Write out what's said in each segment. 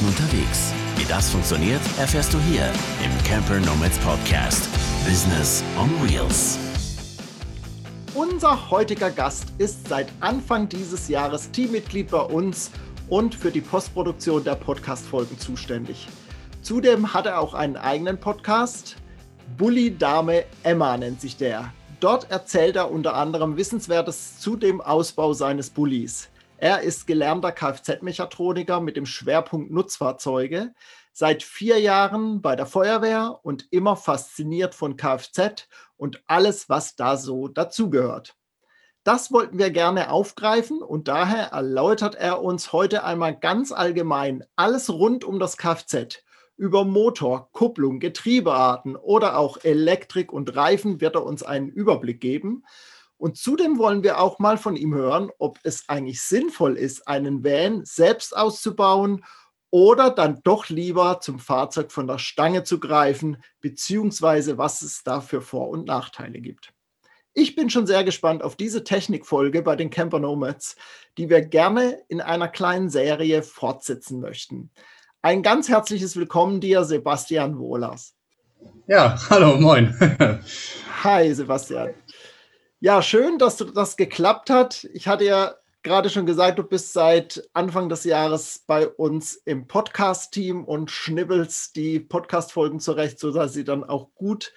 Fahrten unterwegs. Wie das funktioniert, erfährst du hier im Camper Nomads Podcast. Business on Wheels. Unser heutiger Gast ist seit Anfang dieses Jahres Teammitglied bei uns und für die Postproduktion der Podcast-Folgen zuständig. Zudem hat er auch einen eigenen Podcast. Bully Dame Emma nennt sich der. Dort erzählt er unter anderem Wissenswertes zu dem Ausbau seines Bullies. Er ist gelernter Kfz-Mechatroniker mit dem Schwerpunkt Nutzfahrzeuge, seit vier Jahren bei der Feuerwehr und immer fasziniert von Kfz und alles, was da so dazugehört. Das wollten wir gerne aufgreifen und daher erläutert er uns heute einmal ganz allgemein alles rund um das Kfz über Motor, Kupplung, Getriebearten oder auch Elektrik und Reifen wird er uns einen Überblick geben. Und zudem wollen wir auch mal von ihm hören, ob es eigentlich sinnvoll ist, einen Van selbst auszubauen oder dann doch lieber zum Fahrzeug von der Stange zu greifen, beziehungsweise was es da für Vor- und Nachteile gibt. Ich bin schon sehr gespannt auf diese Technikfolge bei den Camper Nomads, die wir gerne in einer kleinen Serie fortsetzen möchten. Ein ganz herzliches Willkommen dir, Sebastian Wohlers. Ja, hallo, moin. Hi, Sebastian. Ja, schön, dass das geklappt hat. Ich hatte ja gerade schon gesagt, du bist seit Anfang des Jahres bei uns im Podcast-Team und schnibbelst die Podcast-Folgen zurecht, sodass sie dann auch gut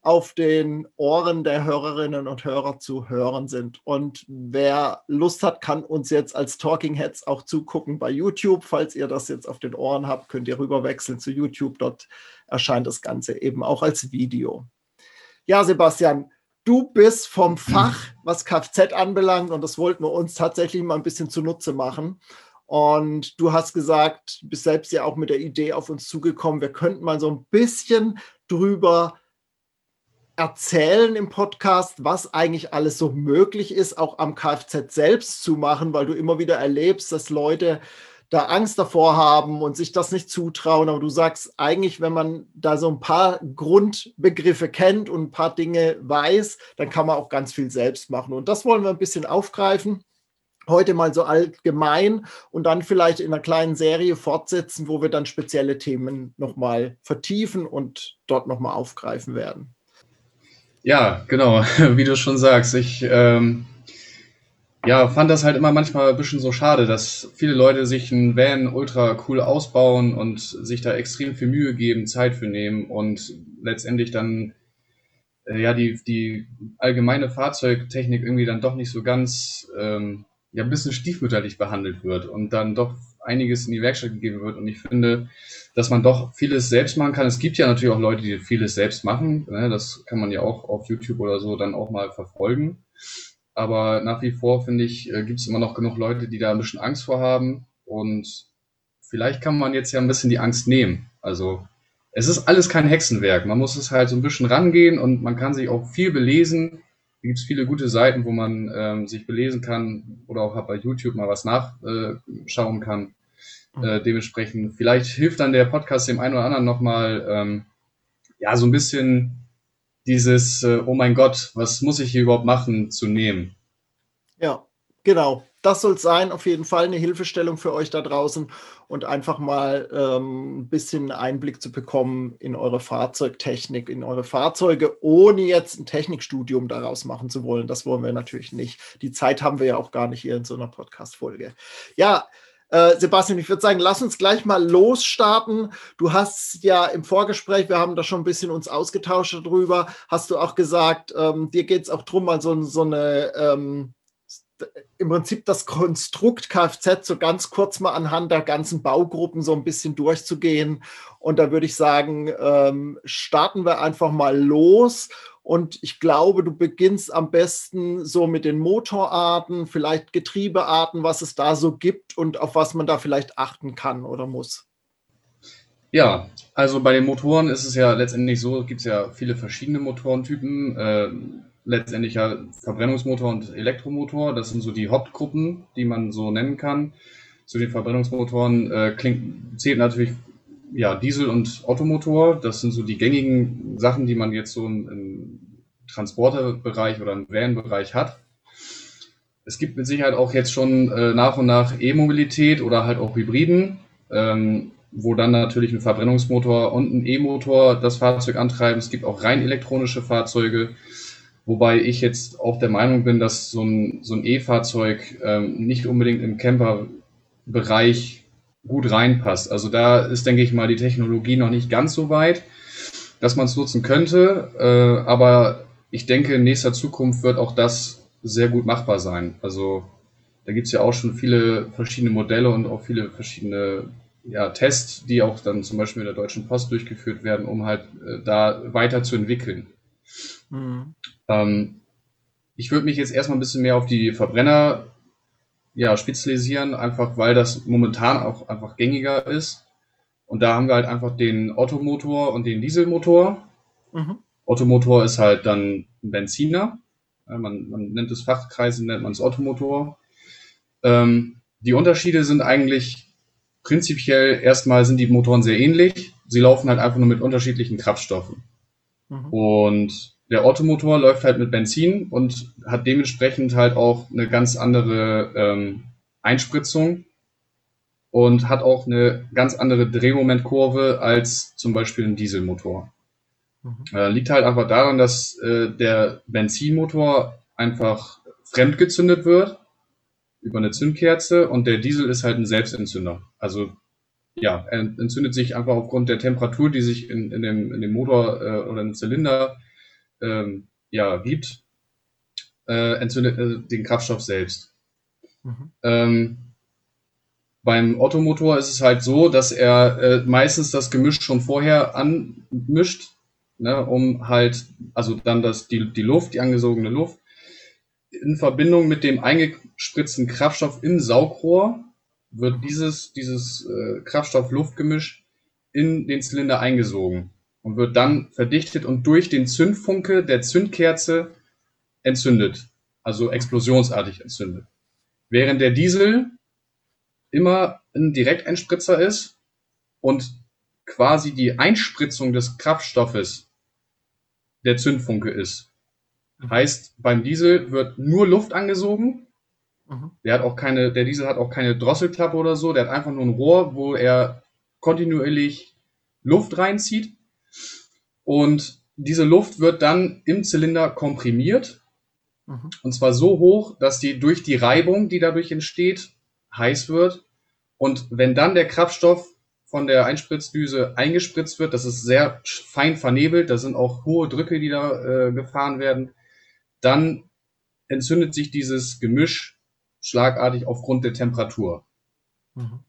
auf den Ohren der Hörerinnen und Hörer zu hören sind. Und wer Lust hat, kann uns jetzt als Talking Heads auch zugucken bei YouTube. Falls ihr das jetzt auf den Ohren habt, könnt ihr rüberwechseln zu YouTube. Dort erscheint das Ganze eben auch als Video. Ja, Sebastian, du bist vom Fach, was Kfz anbelangt, und das wollten wir uns tatsächlich mal ein bisschen zunutze machen. Und du hast gesagt, bist selbst ja auch mit der Idee auf uns zugekommen, wir könnten mal so ein bisschen drüber erzählen im Podcast, was eigentlich alles so möglich ist, auch am Kfz selbst zu machen, weil du immer wieder erlebst, dass Leute da Angst davor haben und sich das nicht zutrauen. Aber du sagst eigentlich, wenn man da so ein paar Grundbegriffe kennt und ein paar Dinge weiß, dann kann man auch ganz viel selbst machen. Und das wollen wir ein bisschen aufgreifen. Heute mal so allgemein und dann vielleicht in einer kleinen Serie fortsetzen, wo wir dann spezielle Themen nochmal vertiefen und dort nochmal aufgreifen werden. Ja, genau, wie du schon sagst. Ich ähm, ja, fand das halt immer manchmal ein bisschen so schade, dass viele Leute sich einen Van ultra cool ausbauen und sich da extrem viel Mühe geben, Zeit für nehmen und letztendlich dann äh, ja die, die allgemeine Fahrzeugtechnik irgendwie dann doch nicht so ganz ähm, ja ein bisschen stiefmütterlich behandelt wird und dann doch einiges in die Werkstatt gegeben wird. Und ich finde, dass man doch vieles selbst machen kann. Es gibt ja natürlich auch Leute, die vieles selbst machen. Ne? Das kann man ja auch auf YouTube oder so dann auch mal verfolgen. Aber nach wie vor, finde ich, äh, gibt es immer noch genug Leute, die da ein bisschen Angst vor haben. Und vielleicht kann man jetzt ja ein bisschen die Angst nehmen. Also es ist alles kein Hexenwerk. Man muss es halt so ein bisschen rangehen und man kann sich auch viel belesen. Da gibt es viele gute Seiten, wo man ähm, sich belesen kann oder auch bei YouTube mal was nachschauen äh, kann. Mhm. Äh, dementsprechend, vielleicht hilft dann der Podcast dem einen oder anderen nochmal, ähm, ja, so ein bisschen dieses, äh, oh mein Gott, was muss ich hier überhaupt machen, zu nehmen. Ja, genau. Das soll sein, auf jeden Fall eine Hilfestellung für euch da draußen und einfach mal ähm, ein bisschen Einblick zu bekommen in eure Fahrzeugtechnik, in eure Fahrzeuge, ohne jetzt ein Technikstudium daraus machen zu wollen. Das wollen wir natürlich nicht. Die Zeit haben wir ja auch gar nicht hier in so einer Podcast-Folge. Ja, äh, Sebastian, ich würde sagen, lass uns gleich mal losstarten. Du hast ja im Vorgespräch, wir haben da schon ein bisschen uns ausgetauscht darüber, hast du auch gesagt, ähm, dir geht es auch darum, mal so, so eine, ähm, im Prinzip das Konstrukt Kfz so ganz kurz mal anhand der ganzen Baugruppen so ein bisschen durchzugehen. Und da würde ich sagen, ähm, starten wir einfach mal los und ich glaube, du beginnst am besten so mit den Motorarten, vielleicht Getriebearten, was es da so gibt und auf was man da vielleicht achten kann oder muss. Ja, also bei den Motoren ist es ja letztendlich so, gibt es ja viele verschiedene Motorentypen. Äh, letztendlich ja Verbrennungsmotor und Elektromotor. Das sind so die Hauptgruppen, die man so nennen kann. Zu den Verbrennungsmotoren äh, klingt, zählt natürlich ja, Diesel- und Automotor, das sind so die gängigen Sachen, die man jetzt so im, im Transporterbereich oder im Van-Bereich hat. Es gibt mit Sicherheit auch jetzt schon äh, nach und nach E-Mobilität oder halt auch Hybriden. Ähm, wo dann natürlich ein Verbrennungsmotor und ein E-Motor das Fahrzeug antreiben. Es gibt auch rein elektronische Fahrzeuge, wobei ich jetzt auch der Meinung bin, dass so ein, so ein E-Fahrzeug ähm, nicht unbedingt im Camper-Bereich gut reinpasst. Also da ist, denke ich mal, die Technologie noch nicht ganz so weit, dass man es nutzen könnte. Äh, aber ich denke, in nächster Zukunft wird auch das sehr gut machbar sein. Also da gibt es ja auch schon viele verschiedene Modelle und auch viele verschiedene ja, Tests, die auch dann zum Beispiel mit der Deutschen Post durchgeführt werden, um halt äh, da weiter zu entwickeln. Mhm. Ähm, ich würde mich jetzt erstmal ein bisschen mehr auf die Verbrenner ja, spezialisieren, einfach weil das momentan auch einfach gängiger ist. Und da haben wir halt einfach den Ottomotor und den Dieselmotor. Mhm. Ottomotor ist halt dann ein Benziner. Man, man nennt es Fachkreise, nennt man es Ottomotor. Ähm, die Unterschiede sind eigentlich prinzipiell erstmal sind die Motoren sehr ähnlich. Sie laufen halt einfach nur mit unterschiedlichen Kraftstoffen. Mhm. Und der Ottomotor läuft halt mit Benzin und hat dementsprechend halt auch eine ganz andere ähm, Einspritzung und hat auch eine ganz andere Drehmomentkurve als zum Beispiel ein Dieselmotor. Mhm. Äh, liegt halt einfach daran, dass äh, der Benzinmotor einfach fremdgezündet wird über eine Zündkerze und der Diesel ist halt ein Selbstentzünder. Also ja, er entzündet sich einfach aufgrund der Temperatur, die sich in, in, dem, in dem Motor äh, oder im Zylinder ähm, ja, gibt, äh, entzündet äh, den Kraftstoff selbst. Mhm. Ähm, beim Ottomotor ist es halt so, dass er äh, meistens das Gemisch schon vorher anmischt, ne, um halt, also dann das, die, die Luft, die angesogene Luft, in Verbindung mit dem eingespritzten Kraftstoff im Saugrohr wird dieses, dieses äh, Kraftstoff-Luftgemisch in den Zylinder eingesogen und wird dann verdichtet und durch den Zündfunke der Zündkerze entzündet, also explosionsartig entzündet. Während der Diesel immer ein Direkteinspritzer ist und quasi die Einspritzung des Kraftstoffes der Zündfunke ist. Heißt, beim Diesel wird nur Luft angesogen. Mhm. Der hat auch keine, der Diesel hat auch keine Drosselklappe oder so, der hat einfach nur ein Rohr, wo er kontinuierlich Luft reinzieht und diese Luft wird dann im Zylinder komprimiert. Mhm. Und zwar so hoch, dass die durch die Reibung, die dadurch entsteht, heiß wird. Und wenn dann der Kraftstoff von der Einspritzdüse eingespritzt wird, das ist sehr fein vernebelt, da sind auch hohe Drücke, die da äh, gefahren werden, dann entzündet sich dieses Gemisch schlagartig aufgrund der Temperatur. Mhm.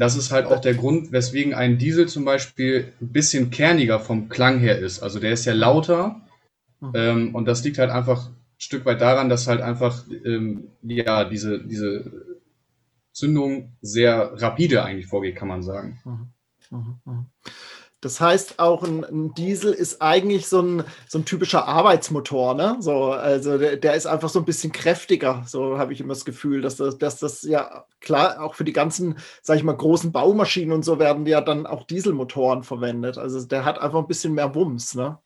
Das ist halt auch der Grund, weswegen ein Diesel zum Beispiel ein bisschen kerniger vom Klang her ist. Also der ist ja lauter mhm. ähm, und das liegt halt einfach ein Stück weit daran, dass halt einfach ähm, ja diese, diese Zündung sehr rapide eigentlich vorgeht, kann man sagen. Mhm. Mhm. Das heißt, auch ein, ein, Diesel ist eigentlich so ein, so ein typischer Arbeitsmotor. Ne? So, also der, der ist einfach so ein bisschen kräftiger. So habe ich immer das Gefühl, dass das, dass das ja klar auch für die ganzen, sage ich mal, großen Baumaschinen und so werden ja dann auch Dieselmotoren verwendet. Also der hat einfach ein bisschen mehr Wumms. Ne?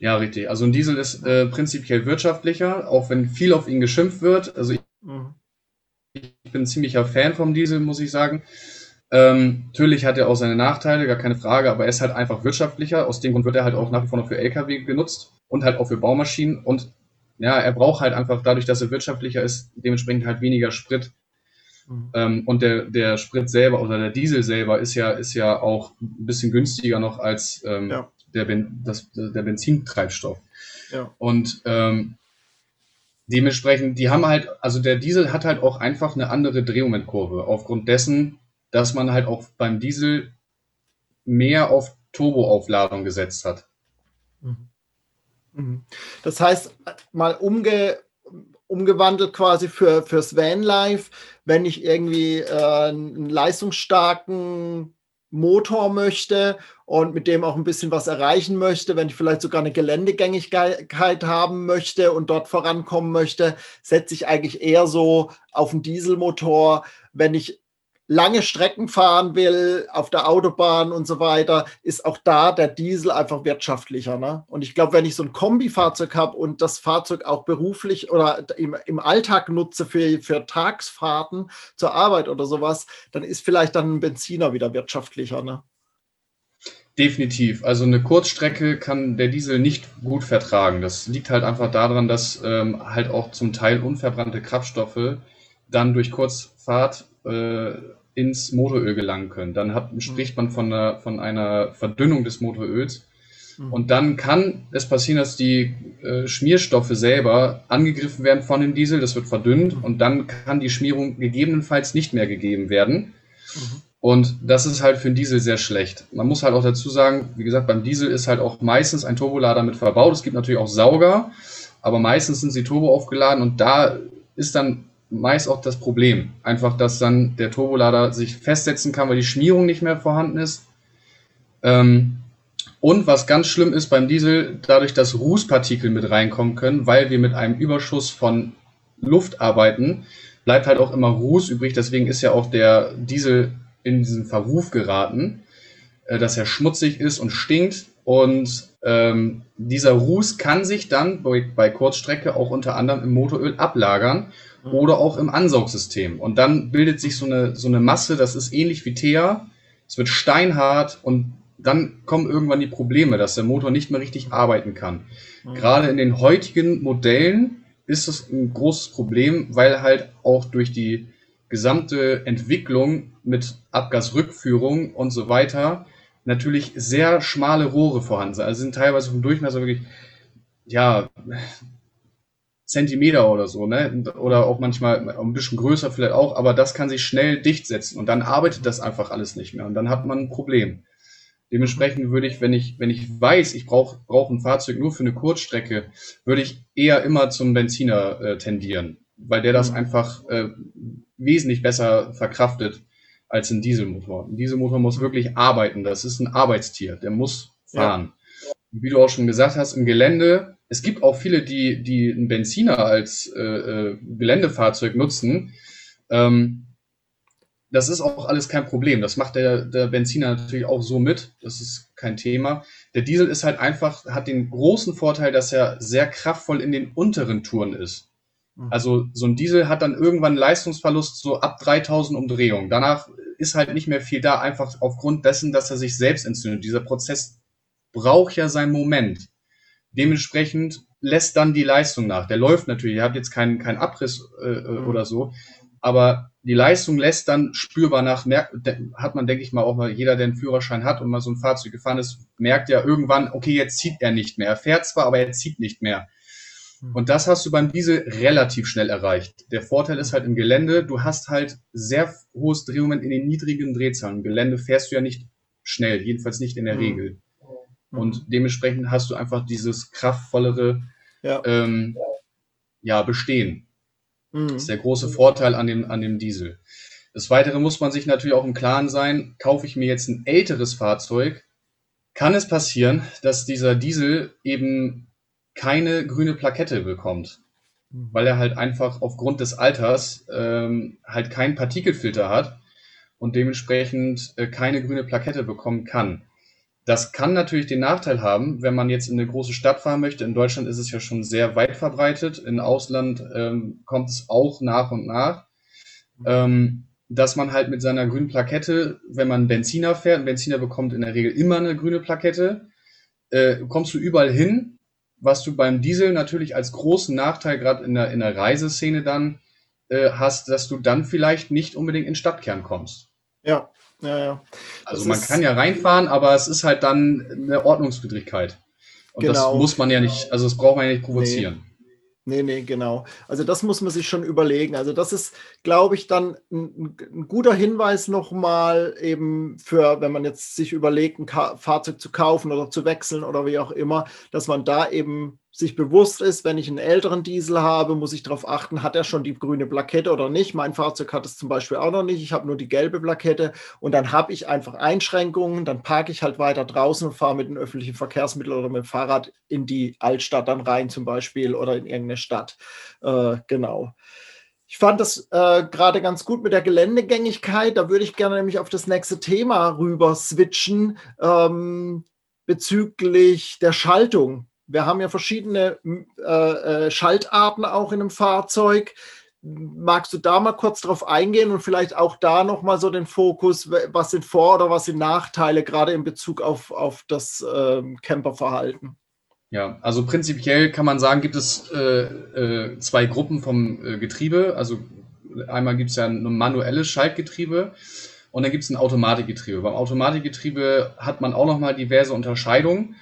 Ja, richtig. Also ein Diesel ist äh, prinzipiell wirtschaftlicher, auch wenn viel auf ihn geschimpft wird. Also ich, mhm. ich bin ein ziemlicher Fan vom Diesel, muss ich sagen. Ähm, natürlich hat er auch seine Nachteile, gar keine Frage, aber er ist halt einfach wirtschaftlicher. Aus dem Grund wird er halt auch nach wie vor noch für LKW genutzt und halt auch für Baumaschinen. Und ja, er braucht halt einfach dadurch, dass er wirtschaftlicher ist, dementsprechend halt weniger Sprit. Mhm. Ähm, und der, der Sprit selber oder der Diesel selber ist ja, ist ja auch ein bisschen günstiger noch als ähm, ja. der, ben, das, der Benzintreibstoff. Ja. Und ähm, dementsprechend, die haben halt, also der Diesel hat halt auch einfach eine andere Drehmomentkurve. Aufgrund dessen, dass man halt auch beim Diesel mehr auf Turboaufladung gesetzt hat. Mhm. Mhm. Das heißt, mal umge, umgewandelt quasi für, fürs Vanlife, wenn ich irgendwie äh, einen leistungsstarken Motor möchte und mit dem auch ein bisschen was erreichen möchte, wenn ich vielleicht sogar eine Geländegängigkeit haben möchte und dort vorankommen möchte, setze ich eigentlich eher so auf einen Dieselmotor, wenn ich lange Strecken fahren will, auf der Autobahn und so weiter, ist auch da der Diesel einfach wirtschaftlicher. Ne? Und ich glaube, wenn ich so ein Kombifahrzeug habe und das Fahrzeug auch beruflich oder im, im Alltag nutze für, für Tagsfahrten zur Arbeit oder sowas, dann ist vielleicht dann ein Benziner wieder wirtschaftlicher. Ne? Definitiv. Also eine Kurzstrecke kann der Diesel nicht gut vertragen. Das liegt halt einfach daran, dass ähm, halt auch zum Teil unverbrannte Kraftstoffe dann durch Kurzfahrt äh, ins Motoröl gelangen können. Dann hat, mhm. spricht man von einer, von einer Verdünnung des Motoröls. Mhm. Und dann kann es passieren, dass die äh, Schmierstoffe selber angegriffen werden von dem Diesel, das wird verdünnt mhm. und dann kann die Schmierung gegebenenfalls nicht mehr gegeben werden. Mhm. Und das ist halt für den Diesel sehr schlecht. Man muss halt auch dazu sagen, wie gesagt, beim Diesel ist halt auch meistens ein Turbolader mit verbaut. Es gibt natürlich auch Sauger, aber meistens sind sie turbo aufgeladen und da ist dann meist auch das Problem. Einfach, dass dann der Turbolader sich festsetzen kann, weil die Schmierung nicht mehr vorhanden ist. Ähm, und was ganz schlimm ist beim Diesel, dadurch, dass Rußpartikel mit reinkommen können, weil wir mit einem Überschuss von Luft arbeiten, bleibt halt auch immer Ruß übrig. Deswegen ist ja auch der Diesel in diesen Verruf geraten, äh, dass er schmutzig ist und stinkt. Und ähm, dieser Ruß kann sich dann bei, bei Kurzstrecke auch unter anderem im Motoröl ablagern. Oder auch im Ansaugsystem. Und dann bildet sich so eine, so eine Masse, das ist ähnlich wie Teer. Es wird steinhart und dann kommen irgendwann die Probleme, dass der Motor nicht mehr richtig arbeiten kann. Mhm. Gerade in den heutigen Modellen ist das ein großes Problem, weil halt auch durch die gesamte Entwicklung mit Abgasrückführung und so weiter natürlich sehr schmale Rohre vorhanden sind. Also sind teilweise vom Durchmesser wirklich, ja, Zentimeter oder so, ne? Oder auch manchmal ein bisschen größer vielleicht auch, aber das kann sich schnell dicht setzen und dann arbeitet das einfach alles nicht mehr und dann hat man ein Problem. Dementsprechend würde ich, wenn ich, wenn ich weiß, ich brauche brauch ein Fahrzeug nur für eine Kurzstrecke, würde ich eher immer zum Benziner äh, tendieren, weil der das mhm. einfach äh, wesentlich besser verkraftet als ein Dieselmotor. Ein Dieselmotor muss wirklich arbeiten, das ist ein Arbeitstier, der muss fahren. Ja. Wie du auch schon gesagt hast, im Gelände es gibt auch viele, die, die einen Benziner als äh, äh, Geländefahrzeug nutzen. Ähm, das ist auch alles kein Problem. Das macht der, der Benziner natürlich auch so mit. Das ist kein Thema. Der Diesel ist halt einfach, hat den großen Vorteil, dass er sehr kraftvoll in den unteren Touren ist. Mhm. Also so ein Diesel hat dann irgendwann Leistungsverlust so ab 3000 Umdrehungen. Danach ist halt nicht mehr viel da, einfach aufgrund dessen, dass er sich selbst entzündet. Dieser Prozess braucht ja seinen Moment. Dementsprechend lässt dann die Leistung nach. Der läuft natürlich, ihr habt jetzt keinen keinen Abriss äh, äh, mhm. oder so, aber die Leistung lässt dann spürbar nach, merkt, hat man, denke ich mal, auch mal, jeder, der einen Führerschein hat und mal so ein Fahrzeug gefahren ist, merkt ja irgendwann, okay, jetzt zieht er nicht mehr. Er fährt zwar, aber er zieht nicht mehr. Mhm. Und das hast du beim Diesel relativ schnell erreicht. Der Vorteil ist halt im Gelände, du hast halt sehr hohes Drehmoment in den niedrigen Drehzahlen. Im Gelände fährst du ja nicht schnell, jedenfalls nicht in der mhm. Regel. Und mhm. dementsprechend hast du einfach dieses kraftvollere ja. Ähm, ja, Bestehen. Mhm. Das ist der große Vorteil an dem, an dem Diesel. Das Weitere muss man sich natürlich auch im Klaren sein, kaufe ich mir jetzt ein älteres Fahrzeug, kann es passieren, dass dieser Diesel eben keine grüne Plakette bekommt, mhm. weil er halt einfach aufgrund des Alters ähm, halt keinen Partikelfilter hat und dementsprechend äh, keine grüne Plakette bekommen kann. Das kann natürlich den Nachteil haben, wenn man jetzt in eine große Stadt fahren möchte. In Deutschland ist es ja schon sehr weit verbreitet. In Ausland ähm, kommt es auch nach und nach. Ähm, dass man halt mit seiner grünen Plakette, wenn man Benziner fährt, ein Benziner bekommt in der Regel immer eine grüne Plakette, äh, kommst du überall hin, was du beim Diesel natürlich als großen Nachteil gerade in der, in der Reiseszene dann äh, hast, dass du dann vielleicht nicht unbedingt in Stadtkern kommst. Ja, ja, ja. Also man kann ja reinfahren, aber es ist halt dann eine Ordnungswidrigkeit. Und genau. das muss man ja nicht, also das braucht man ja nicht provozieren. Nee. Nee, nee, genau. Also das muss man sich schon überlegen. Also das ist, glaube ich, dann ein, ein guter Hinweis nochmal eben für, wenn man jetzt sich überlegt, ein Fahrzeug zu kaufen oder zu wechseln oder wie auch immer, dass man da eben sich bewusst ist, wenn ich einen älteren Diesel habe, muss ich darauf achten, hat er schon die grüne Plakette oder nicht. Mein Fahrzeug hat es zum Beispiel auch noch nicht. Ich habe nur die gelbe Plakette und dann habe ich einfach Einschränkungen. Dann parke ich halt weiter draußen und fahre mit dem öffentlichen Verkehrsmittel oder mit dem Fahrrad in die Altstadt dann rein zum Beispiel oder in irgendeine Stadt. Äh, genau. Ich fand das äh, gerade ganz gut mit der Geländegängigkeit. Da würde ich gerne nämlich auf das nächste Thema rüber switchen ähm, bezüglich der Schaltung. Wir haben ja verschiedene äh, äh, Schaltarten auch in einem Fahrzeug. Magst du da mal kurz drauf eingehen und vielleicht auch da nochmal so den Fokus, was sind Vor- oder was sind Nachteile, gerade in Bezug auf, auf das äh, Camperverhalten? Ja, also prinzipiell kann man sagen, gibt es äh, äh, zwei Gruppen vom äh, Getriebe. Also einmal gibt es ja ein manuelles Schaltgetriebe und dann gibt es ein Automatikgetriebe. Beim Automatikgetriebe hat man auch nochmal diverse Unterscheidungen.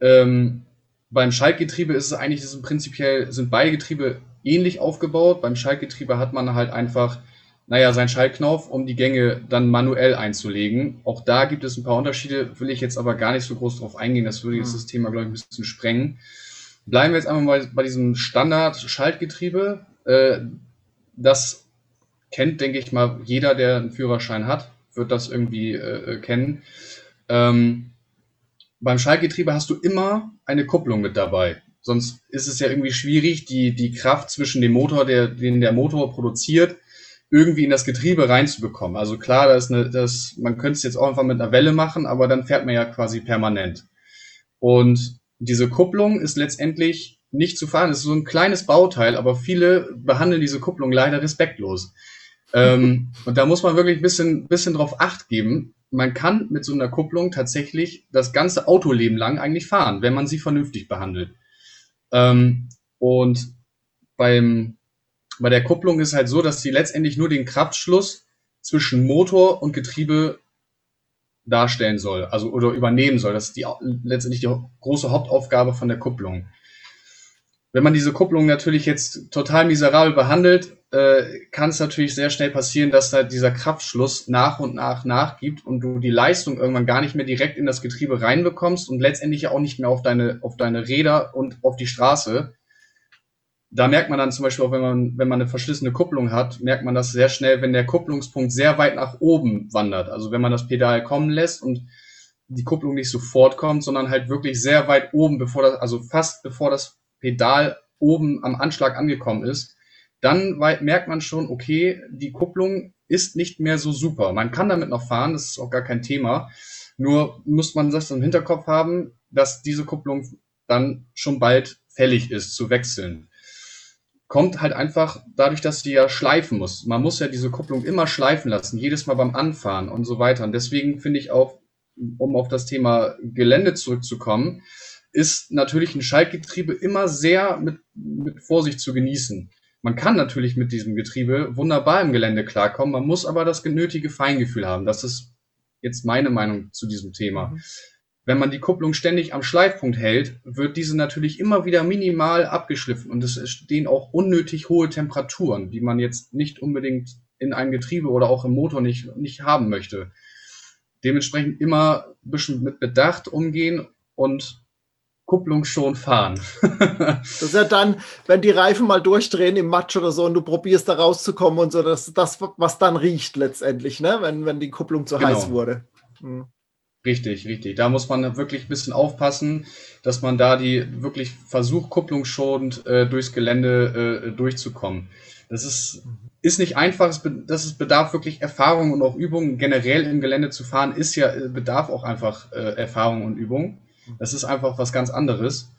Ähm, beim Schaltgetriebe ist es eigentlich, ist prinzipiell sind beide Getriebe ähnlich aufgebaut. Beim Schaltgetriebe hat man halt einfach naja, sein Schaltknopf, um die Gänge dann manuell einzulegen. Auch da gibt es ein paar Unterschiede, will ich jetzt aber gar nicht so groß drauf eingehen. Das würde jetzt mhm. das Thema, glaube ich, ein bisschen sprengen. Bleiben wir jetzt einmal mal bei diesem Standard-Schaltgetriebe. Äh, das kennt, denke ich mal, jeder, der einen Führerschein hat, wird das irgendwie äh, kennen. Ähm, beim Schaltgetriebe hast du immer eine Kupplung mit dabei. Sonst ist es ja irgendwie schwierig, die, die Kraft zwischen dem Motor, der, den der Motor produziert, irgendwie in das Getriebe reinzubekommen. Also klar, das ist eine, das, man könnte es jetzt auch einfach mit einer Welle machen, aber dann fährt man ja quasi permanent. Und diese Kupplung ist letztendlich nicht zu fahren. Es ist so ein kleines Bauteil, aber viele behandeln diese Kupplung leider respektlos. ähm, und da muss man wirklich ein bisschen, bisschen drauf acht geben. Man kann mit so einer Kupplung tatsächlich das ganze Autoleben lang eigentlich fahren, wenn man sie vernünftig behandelt. Ähm, und beim bei der Kupplung ist halt so, dass sie letztendlich nur den Kraftschluss zwischen Motor und Getriebe darstellen soll, also oder übernehmen soll. Das ist die, letztendlich die große Hauptaufgabe von der Kupplung. Wenn man diese Kupplung natürlich jetzt total miserabel behandelt, äh, kann es natürlich sehr schnell passieren, dass da dieser Kraftschluss nach und nach nachgibt und du die Leistung irgendwann gar nicht mehr direkt in das Getriebe reinbekommst und letztendlich auch nicht mehr auf deine, auf deine Räder und auf die Straße, da merkt man dann zum Beispiel auch, wenn man, wenn man eine verschlissene Kupplung hat, merkt man das sehr schnell, wenn der Kupplungspunkt sehr weit nach oben wandert. Also wenn man das Pedal kommen lässt und die Kupplung nicht sofort kommt, sondern halt wirklich sehr weit oben, bevor das, also fast bevor das Pedal oben am Anschlag angekommen ist, dann merkt man schon, okay, die Kupplung ist nicht mehr so super. Man kann damit noch fahren, das ist auch gar kein Thema. Nur muss man das im Hinterkopf haben, dass diese Kupplung dann schon bald fällig ist zu wechseln kommt halt einfach dadurch, dass die ja schleifen muss. Man muss ja diese Kupplung immer schleifen lassen, jedes Mal beim Anfahren und so weiter. Und deswegen finde ich auch, um auf das Thema Gelände zurückzukommen, ist natürlich ein Schaltgetriebe immer sehr mit, mit Vorsicht zu genießen. Man kann natürlich mit diesem Getriebe wunderbar im Gelände klarkommen, man muss aber das genötige Feingefühl haben. Das ist jetzt meine Meinung zu diesem Thema. Mhm. Wenn man die Kupplung ständig am Schleifpunkt hält, wird diese natürlich immer wieder minimal abgeschliffen und es entstehen auch unnötig hohe Temperaturen, die man jetzt nicht unbedingt in einem Getriebe oder auch im Motor nicht, nicht haben möchte. Dementsprechend immer ein bisschen mit Bedacht umgehen und Kupplung schon fahren. das ist ja dann, wenn die Reifen mal durchdrehen im Matsch oder so und du probierst da rauszukommen und so, das das, was dann riecht letztendlich, ne? wenn, wenn die Kupplung zu genau. heiß wurde. Hm. Richtig, richtig. Da muss man wirklich ein bisschen aufpassen, dass man da die wirklich versucht, kupplungsschonend äh, durchs Gelände äh, durchzukommen. Das ist, ist nicht einfach, es das ist, bedarf wirklich Erfahrung und auch Übung. Generell im Gelände zu fahren ist ja, äh, bedarf auch einfach äh, Erfahrung und Übung. Das ist einfach was ganz anderes.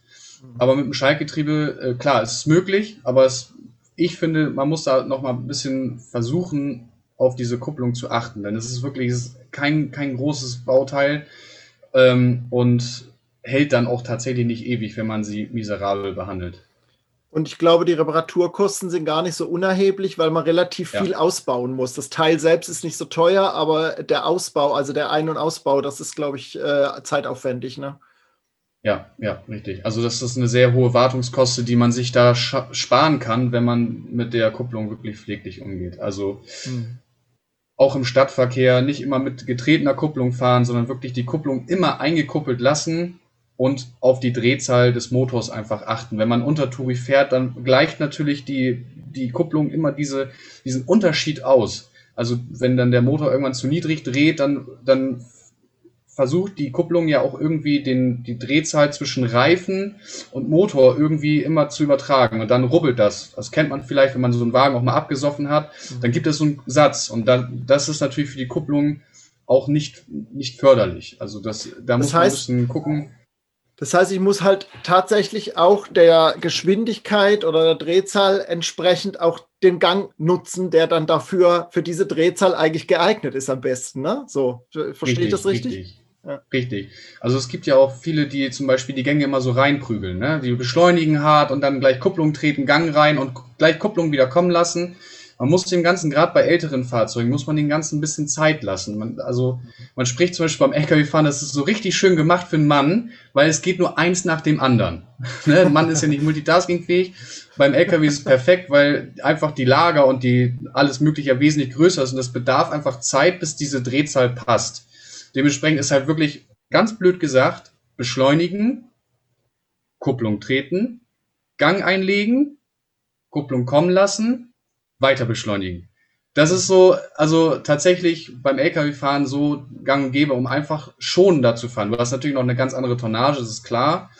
Aber mit dem Schaltgetriebe, äh, klar, es ist möglich, aber es, ich finde, man muss da noch mal ein bisschen versuchen, auf diese Kupplung zu achten. Denn es ist wirklich kein, kein großes Bauteil ähm, und hält dann auch tatsächlich nicht ewig, wenn man sie miserabel behandelt. Und ich glaube, die Reparaturkosten sind gar nicht so unerheblich, weil man relativ ja. viel ausbauen muss. Das Teil selbst ist nicht so teuer, aber der Ausbau, also der Ein- und Ausbau, das ist, glaube ich, äh, zeitaufwendig. Ne? Ja, ja, richtig. Also das ist eine sehr hohe Wartungskoste, die man sich da sparen kann, wenn man mit der Kupplung wirklich pfleglich umgeht. Also mhm auch im Stadtverkehr nicht immer mit getretener Kupplung fahren, sondern wirklich die Kupplung immer eingekuppelt lassen und auf die Drehzahl des Motors einfach achten. Wenn man untertourig fährt, dann gleicht natürlich die, die Kupplung immer diese, diesen Unterschied aus. Also wenn dann der Motor irgendwann zu niedrig dreht, dann, dann versucht die Kupplung ja auch irgendwie den, die Drehzahl zwischen Reifen und Motor irgendwie immer zu übertragen. Und dann rubbelt das. Das kennt man vielleicht, wenn man so einen Wagen auch mal abgesoffen hat. Dann gibt es so einen Satz. Und dann, das ist natürlich für die Kupplung auch nicht, nicht förderlich. Also das, da Das muss man heißt- bisschen gucken. Das heißt, ich muss halt tatsächlich auch der Geschwindigkeit oder der Drehzahl entsprechend auch den Gang nutzen, der dann dafür für diese Drehzahl eigentlich geeignet ist am besten. Ne? So, verstehe ich das richtig? Richtig. Richtig. Also es gibt ja auch viele, die zum Beispiel die Gänge immer so reinprügeln. Ne? Die beschleunigen hart und dann gleich Kupplung treten, Gang rein und gleich Kupplung wieder kommen lassen. Man muss dem Ganzen, gerade bei älteren Fahrzeugen, muss man den Ganzen ein bisschen Zeit lassen. Man, also man spricht zum Beispiel beim LKW-Fahren, das ist so richtig schön gemacht für einen Mann, weil es geht nur eins nach dem anderen. ne? Ein Mann ist ja nicht multitaskingfähig. Beim LKW ist es perfekt, weil einfach die Lager und die alles mögliche wesentlich größer ist und das bedarf einfach Zeit, bis diese Drehzahl passt. Dementsprechend ist halt wirklich ganz blöd gesagt, beschleunigen, Kupplung treten, Gang einlegen, Kupplung kommen lassen, weiter beschleunigen. Das ist so, also tatsächlich beim LKW-Fahren so gang und gäbe, um einfach schonender zu fahren. Du hast natürlich noch eine ganz andere Tonnage, das ist klar.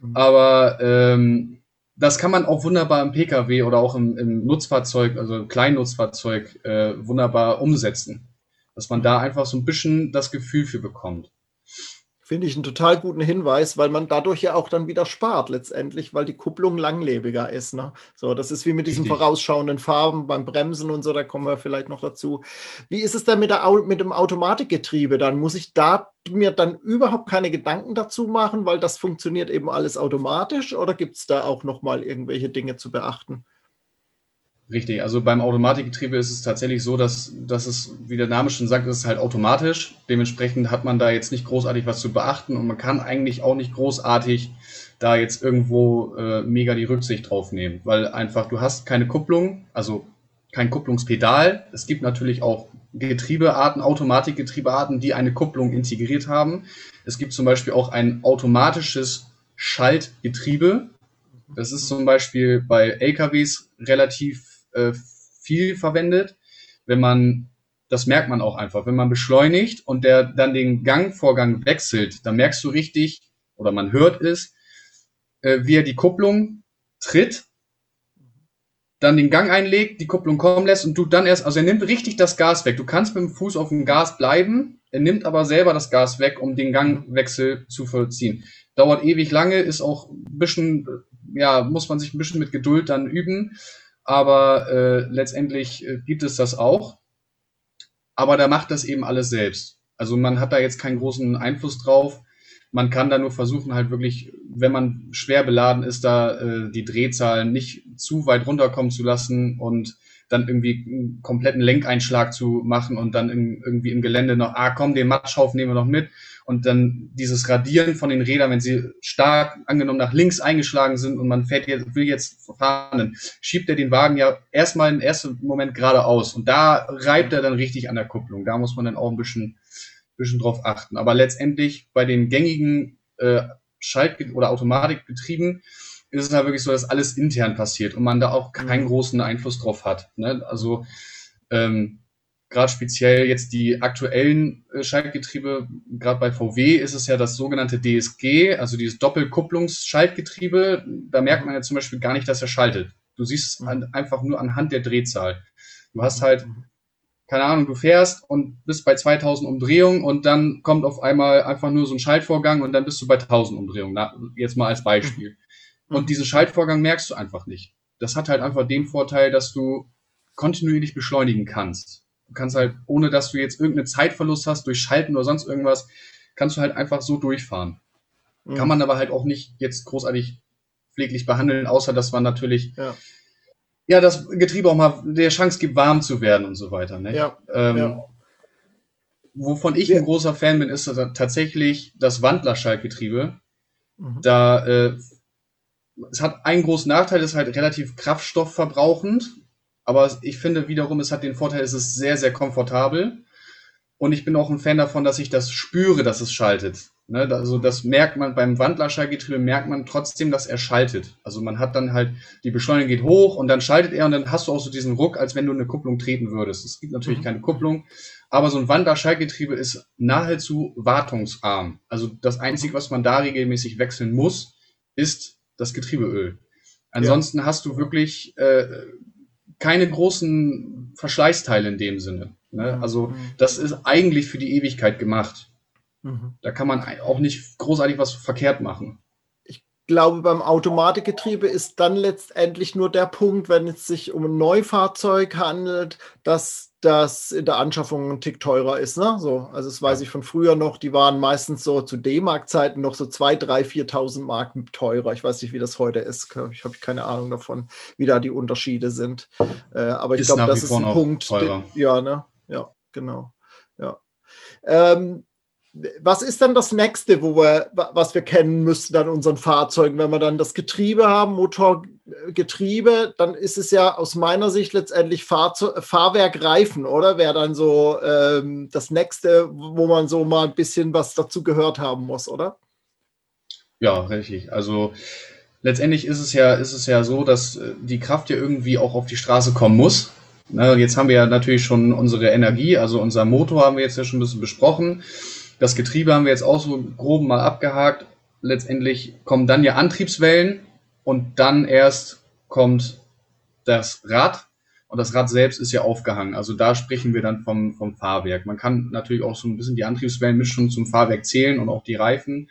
Mhm. Aber ähm, das kann man auch wunderbar im Pkw oder auch im, im Nutzfahrzeug, also Kleinnutzfahrzeug, äh, wunderbar umsetzen. Dass man da einfach so ein bisschen das Gefühl für bekommt. Finde ich einen total guten Hinweis, weil man dadurch ja auch dann wieder spart letztendlich, weil die Kupplung langlebiger ist. Ne? So, das ist wie mit diesen Richtig. vorausschauenden Farben beim Bremsen und so, da kommen wir vielleicht noch dazu. Wie ist es denn mit, der, mit dem Automatikgetriebe? Dann muss ich da mir dann überhaupt keine Gedanken dazu machen, weil das funktioniert eben alles automatisch oder gibt es da auch nochmal irgendwelche Dinge zu beachten? Richtig, also beim Automatikgetriebe ist es tatsächlich so, dass, dass es, wie der Name schon sagt, ist halt automatisch. Dementsprechend hat man da jetzt nicht großartig was zu beachten und man kann eigentlich auch nicht großartig da jetzt irgendwo äh, mega die Rücksicht drauf nehmen, weil einfach du hast keine Kupplung, also kein Kupplungspedal. Es gibt natürlich auch Getriebearten, Automatikgetriebearten, die eine Kupplung integriert haben. Es gibt zum Beispiel auch ein automatisches Schaltgetriebe. Das ist zum Beispiel bei LKWs relativ äh, viel verwendet. Wenn man, das merkt man auch einfach, wenn man beschleunigt und der dann den Gangvorgang wechselt, dann merkst du richtig, oder man hört es, äh, wie er die Kupplung tritt, dann den Gang einlegt, die Kupplung kommen lässt und du dann erst, also er nimmt richtig das Gas weg. Du kannst mit dem Fuß auf dem Gas bleiben, er nimmt aber selber das Gas weg, um den Gangwechsel zu vollziehen. Dauert ewig lange, ist auch ein bisschen, ja, muss man sich ein bisschen mit Geduld dann üben, aber äh, letztendlich äh, gibt es das auch. Aber der macht das eben alles selbst. Also man hat da jetzt keinen großen Einfluss drauf. Man kann da nur versuchen, halt wirklich, wenn man schwer beladen ist, da äh, die Drehzahlen nicht zu weit runterkommen zu lassen und dann irgendwie einen kompletten Lenkeinschlag zu machen und dann in, irgendwie im Gelände noch, ah komm, den Matschhaufen nehmen wir noch mit und dann dieses Radieren von den Rädern, wenn sie stark angenommen nach links eingeschlagen sind und man fährt jetzt, will jetzt fahren, schiebt er den Wagen ja erstmal im ersten Moment geradeaus und da reibt er dann richtig an der Kupplung. Da muss man dann auch ein bisschen, bisschen drauf achten. Aber letztendlich bei den gängigen äh, Schalt- oder Automatikbetrieben ist es halt wirklich so, dass alles intern passiert und man da auch keinen Mhm. großen Einfluss drauf hat. Ne? Also ähm, gerade speziell jetzt die aktuellen äh, Schaltgetriebe, gerade bei VW ist es ja das sogenannte DSG, also dieses Doppelkupplungsschaltgetriebe. Da merkt man ja zum Beispiel gar nicht, dass er schaltet. Du siehst es Mhm. an, einfach nur anhand der Drehzahl. Du hast halt, keine Ahnung, du fährst und bist bei 2000 Umdrehungen und dann kommt auf einmal einfach nur so ein Schaltvorgang und dann bist du bei 1000 Umdrehungen. Na, jetzt mal als Beispiel. Und diesen Schaltvorgang merkst du einfach nicht. Das hat halt einfach den Vorteil, dass du kontinuierlich beschleunigen kannst. Du kannst halt, ohne dass du jetzt irgendeinen Zeitverlust hast durch Schalten oder sonst irgendwas, kannst du halt einfach so durchfahren. Mhm. Kann man aber halt auch nicht jetzt großartig pfleglich behandeln, außer dass man natürlich Ja. ja das Getriebe auch mal der Chance gibt, warm zu werden und so weiter. Ne? Ja, Ähm, ja. Wovon ich ein großer Fan bin, ist tatsächlich das Wandlerschaltgetriebe. Mhm. Da äh, es hat einen großen Nachteil, es ist halt relativ kraftstoffverbrauchend, aber ich finde wiederum, es hat den Vorteil, es ist sehr, sehr komfortabel. Und ich bin auch ein Fan davon, dass ich das spüre, dass es schaltet. Ne, also das merkt man beim Wandlerschallgetriebe, merkt man trotzdem, dass er schaltet. Also man hat dann halt, die Beschleunigung geht hoch und dann schaltet er und dann hast du auch so diesen Ruck, als wenn du eine Kupplung treten würdest. Es gibt natürlich mhm. keine Kupplung, aber so ein Wandlerschallgetriebe ist nahezu wartungsarm. Also das Einzige, was man da regelmäßig wechseln muss, ist das Getriebeöl. Ansonsten ja. hast du wirklich äh, keine großen Verschleißteile in dem Sinne. Ne? Mhm. Also das ist eigentlich für die Ewigkeit gemacht. Mhm. Da kann man auch nicht großartig was verkehrt machen. Ich glaube, beim Automatikgetriebe ist dann letztendlich nur der Punkt, wenn es sich um ein Neufahrzeug handelt, dass das in der Anschaffung ein Tick teurer ist. Ne? So, also das weiß ich von früher noch, die waren meistens so zu D-Mark-Zeiten noch so 2.000, 3.000, 4.000 Mark teurer. Ich weiß nicht, wie das heute ist. Ich habe keine Ahnung davon, wie da die Unterschiede sind. Äh, aber ich glaube, das ist ein Punkt. Den, ja, ne? ja, genau. Ja. Ähm, was ist dann das nächste, wo wir, was wir kennen müssten an unseren Fahrzeugen? Wenn wir dann das Getriebe haben, Motorgetriebe, dann ist es ja aus meiner Sicht letztendlich Fahrzeug, Fahrwerk, Reifen, oder? Wäre dann so ähm, das nächste, wo man so mal ein bisschen was dazu gehört haben muss, oder? Ja, richtig. Also letztendlich ist es ja, ist es ja so, dass äh, die Kraft ja irgendwie auch auf die Straße kommen muss. Na, jetzt haben wir ja natürlich schon unsere Energie, also unser Motor haben wir jetzt ja schon ein bisschen besprochen. Das Getriebe haben wir jetzt auch so grob mal abgehakt. Letztendlich kommen dann ja Antriebswellen und dann erst kommt das Rad und das Rad selbst ist ja aufgehangen. Also da sprechen wir dann vom, vom Fahrwerk. Man kann natürlich auch so ein bisschen die Antriebswellen mit schon zum Fahrwerk zählen und auch die Reifen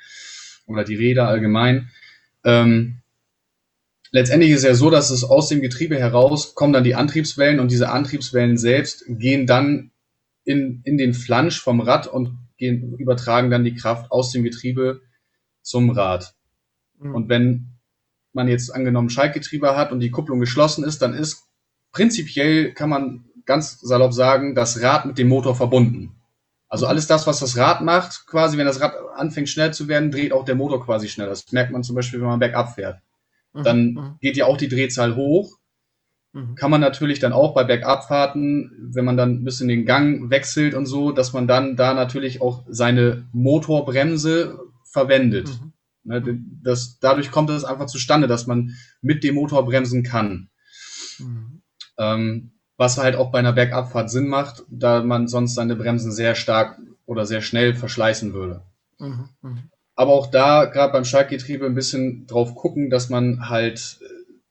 oder die Räder allgemein. Ähm, letztendlich ist ja so, dass es aus dem Getriebe heraus kommen dann die Antriebswellen und diese Antriebswellen selbst gehen dann in, in den Flansch vom Rad und gehen, übertragen dann die Kraft aus dem Getriebe zum Rad. Mhm. Und wenn man jetzt angenommen Schaltgetriebe hat und die Kupplung geschlossen ist, dann ist prinzipiell, kann man ganz salopp sagen, das Rad mit dem Motor verbunden. Also alles das, was das Rad macht, quasi, wenn das Rad anfängt schnell zu werden, dreht auch der Motor quasi schnell. Das merkt man zum Beispiel, wenn man bergab fährt. Mhm. Dann mhm. geht ja auch die Drehzahl hoch Mhm. Kann man natürlich dann auch bei Bergabfahrten, wenn man dann ein bisschen den Gang wechselt und so, dass man dann da natürlich auch seine Motorbremse verwendet. Mhm. Ne, das, dadurch kommt es einfach zustande, dass man mit dem Motor bremsen kann. Mhm. Ähm, was halt auch bei einer Bergabfahrt Sinn macht, da man sonst seine Bremsen sehr stark oder sehr schnell verschleißen würde. Mhm. mhm. Aber auch da, gerade beim Schaltgetriebe, ein bisschen drauf gucken, dass man halt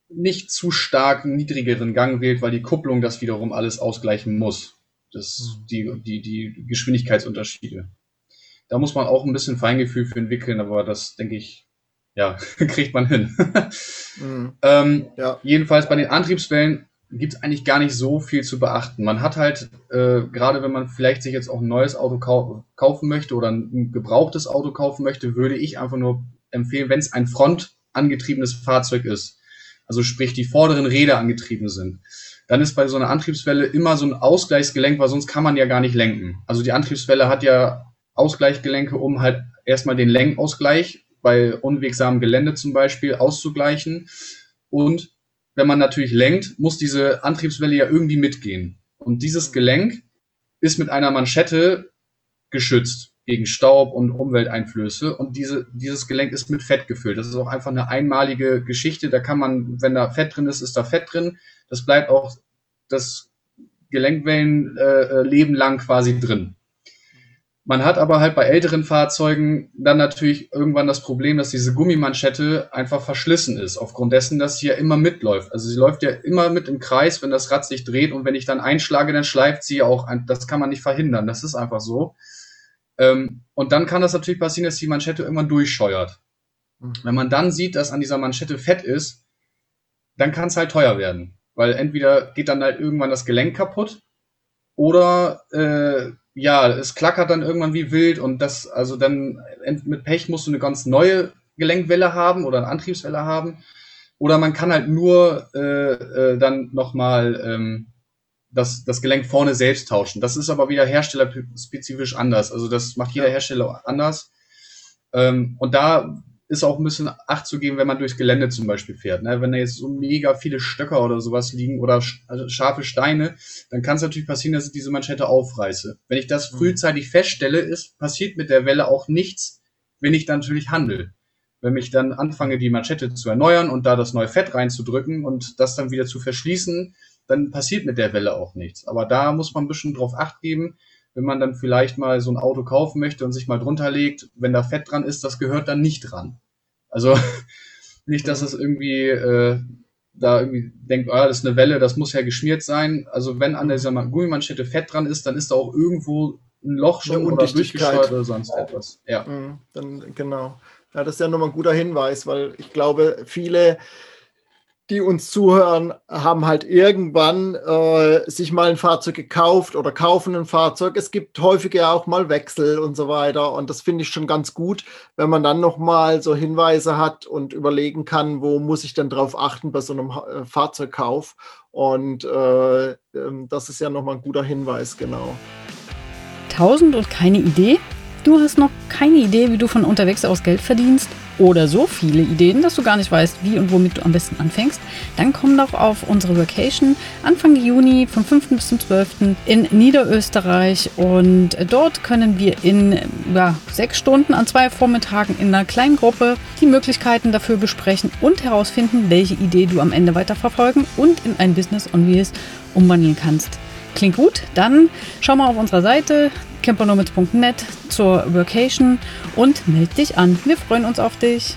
nicht zu stark niedrigeren Gang wählt, weil die Kupplung das wiederum alles ausgleichen muss. Das, mhm. die, die, die Geschwindigkeitsunterschiede. Da muss man auch ein bisschen Feingefühl für entwickeln, aber das denke ich, ja, kriegt man hin. mhm. ähm, ja. Jedenfalls bei den Antriebswellen gibt es eigentlich gar nicht so viel zu beachten. Man hat halt, äh, gerade wenn man vielleicht sich jetzt auch ein neues Auto kau kaufen möchte oder ein gebrauchtes Auto kaufen möchte, würde ich einfach nur empfehlen, wenn es ein frontangetriebenes Fahrzeug ist, also sprich die vorderen Räder angetrieben sind, dann ist bei so einer Antriebswelle immer so ein Ausgleichsgelenk, weil sonst kann man ja gar nicht lenken. Also die Antriebswelle hat ja Ausgleichgelenke, um halt erstmal den Lenkausgleich bei unwegsamem Gelände zum Beispiel auszugleichen. Und wenn man natürlich lenkt, muss diese Antriebswelle ja irgendwie mitgehen. Und dieses Gelenk ist mit einer Manschette geschützt gegen Staub und Umwelteinflüsse. Und diese, dieses Gelenk ist mit Fett gefüllt. Das ist auch einfach eine einmalige Geschichte. Da kann man, wenn da Fett drin ist, ist da Fett drin. Das bleibt auch das Gelenkwellenleben äh, lang quasi drin. Man hat aber halt bei älteren Fahrzeugen dann natürlich irgendwann das Problem, dass diese Gummimanschette einfach verschlissen ist, aufgrund dessen, dass sie ja immer mitläuft. Also sie läuft ja immer mit im Kreis, wenn das Rad sich dreht und wenn ich dann einschlage, dann schleift sie ja auch ein. Das kann man nicht verhindern. Das ist einfach so. Ähm, und dann kann das natürlich passieren, dass die Manschette irgendwann durchscheuert. Mhm. Wenn man dann sieht, dass an dieser Manschette Fett ist, dann kann es halt teuer werden. Weil entweder geht dann halt irgendwann das Gelenk kaputt oder äh, ja, es klackert dann irgendwann wie wild und das, also dann mit Pech musst du eine ganz neue Gelenkwelle haben oder eine Antriebswelle haben. Oder man kann halt nur äh, äh, dann nochmal ähm, das, das Gelenk vorne selbst tauschen. Das ist aber wieder herstellerspezifisch anders. Also das macht jeder Hersteller anders. Ähm, und da ist auch ein bisschen Acht zu geben, wenn man durchs Gelände zum Beispiel fährt. Ne? Wenn da jetzt so mega viele Stöcker oder sowas liegen oder also scharfe Steine, dann kann es natürlich passieren, dass ich diese Manschette aufreiße. Wenn ich das mhm. frühzeitig feststelle, ist passiert mit der Welle auch nichts, wenn ich dann natürlich handle. Wenn ich dann anfange, die Manschette zu erneuern und da das neue Fett reinzudrücken und das dann wieder zu verschließen, dann passiert mit der Welle auch nichts. Aber da muss man ein bisschen drauf acht geben, wenn man dann vielleicht mal so ein Auto kaufen möchte und sich mal drunter legt, wenn da Fett dran ist, das gehört dann nicht dran. Also nicht, dass es irgendwie äh, da irgendwie denkt, ah, das ist eine Welle, das muss ja geschmiert sein. Also wenn an dieser Gummimanschette Fett dran ist, dann ist da auch irgendwo ein Loch schon oder durchgesteuert oder sonst etwas. Ja. Mhm, dann, genau. Ja, das ist ja nochmal ein guter Hinweis, weil ich glaube, viele die uns zuhören, haben halt irgendwann äh, sich mal ein Fahrzeug gekauft oder kaufen ein Fahrzeug. Es gibt häufig ja auch mal Wechsel und so weiter. Und das finde ich schon ganz gut, wenn man dann nochmal so Hinweise hat und überlegen kann, wo muss ich denn drauf achten bei so einem äh, Fahrzeugkauf. Und äh, ähm, das ist ja nochmal ein guter Hinweis, genau. 1000 und keine Idee? Du hast noch keine Idee, wie du von unterwegs aus Geld verdienst? Oder so viele Ideen, dass du gar nicht weißt, wie und womit du am besten anfängst, dann komm doch auf unsere Vacation Anfang Juni vom 5. bis zum 12. in Niederösterreich und dort können wir in ja, sechs Stunden an zwei Vormittagen in einer kleinen Gruppe die Möglichkeiten dafür besprechen und herausfinden, welche Idee du am Ende weiterverfolgen und in ein Business on Wheels umwandeln kannst. Klingt gut? Dann schau mal auf unserer Seite campernomads.net zur Workation und melde dich an. Wir freuen uns auf dich.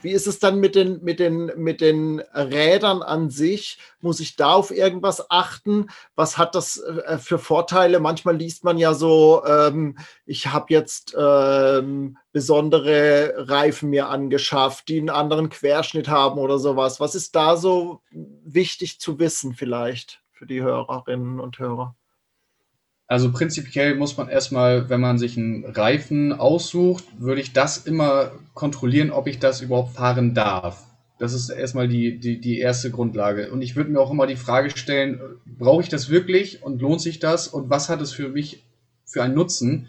Wie ist es dann mit den, mit, den, mit den Rädern an sich? Muss ich da auf irgendwas achten? Was hat das äh, für Vorteile? Manchmal liest man ja so, ähm, ich habe jetzt ähm, besondere Reifen mir angeschafft, die einen anderen Querschnitt haben oder sowas. Was ist da so wichtig zu wissen vielleicht für die Hörerinnen und Hörer? Also prinzipiell muss man erstmal, wenn man sich einen Reifen aussucht, würde ich das immer kontrollieren, ob ich das überhaupt fahren darf. Das ist erstmal die, die, die erste Grundlage. Und ich würde mir auch immer die Frage stellen, brauche ich das wirklich und lohnt sich das und was hat es für mich für einen Nutzen?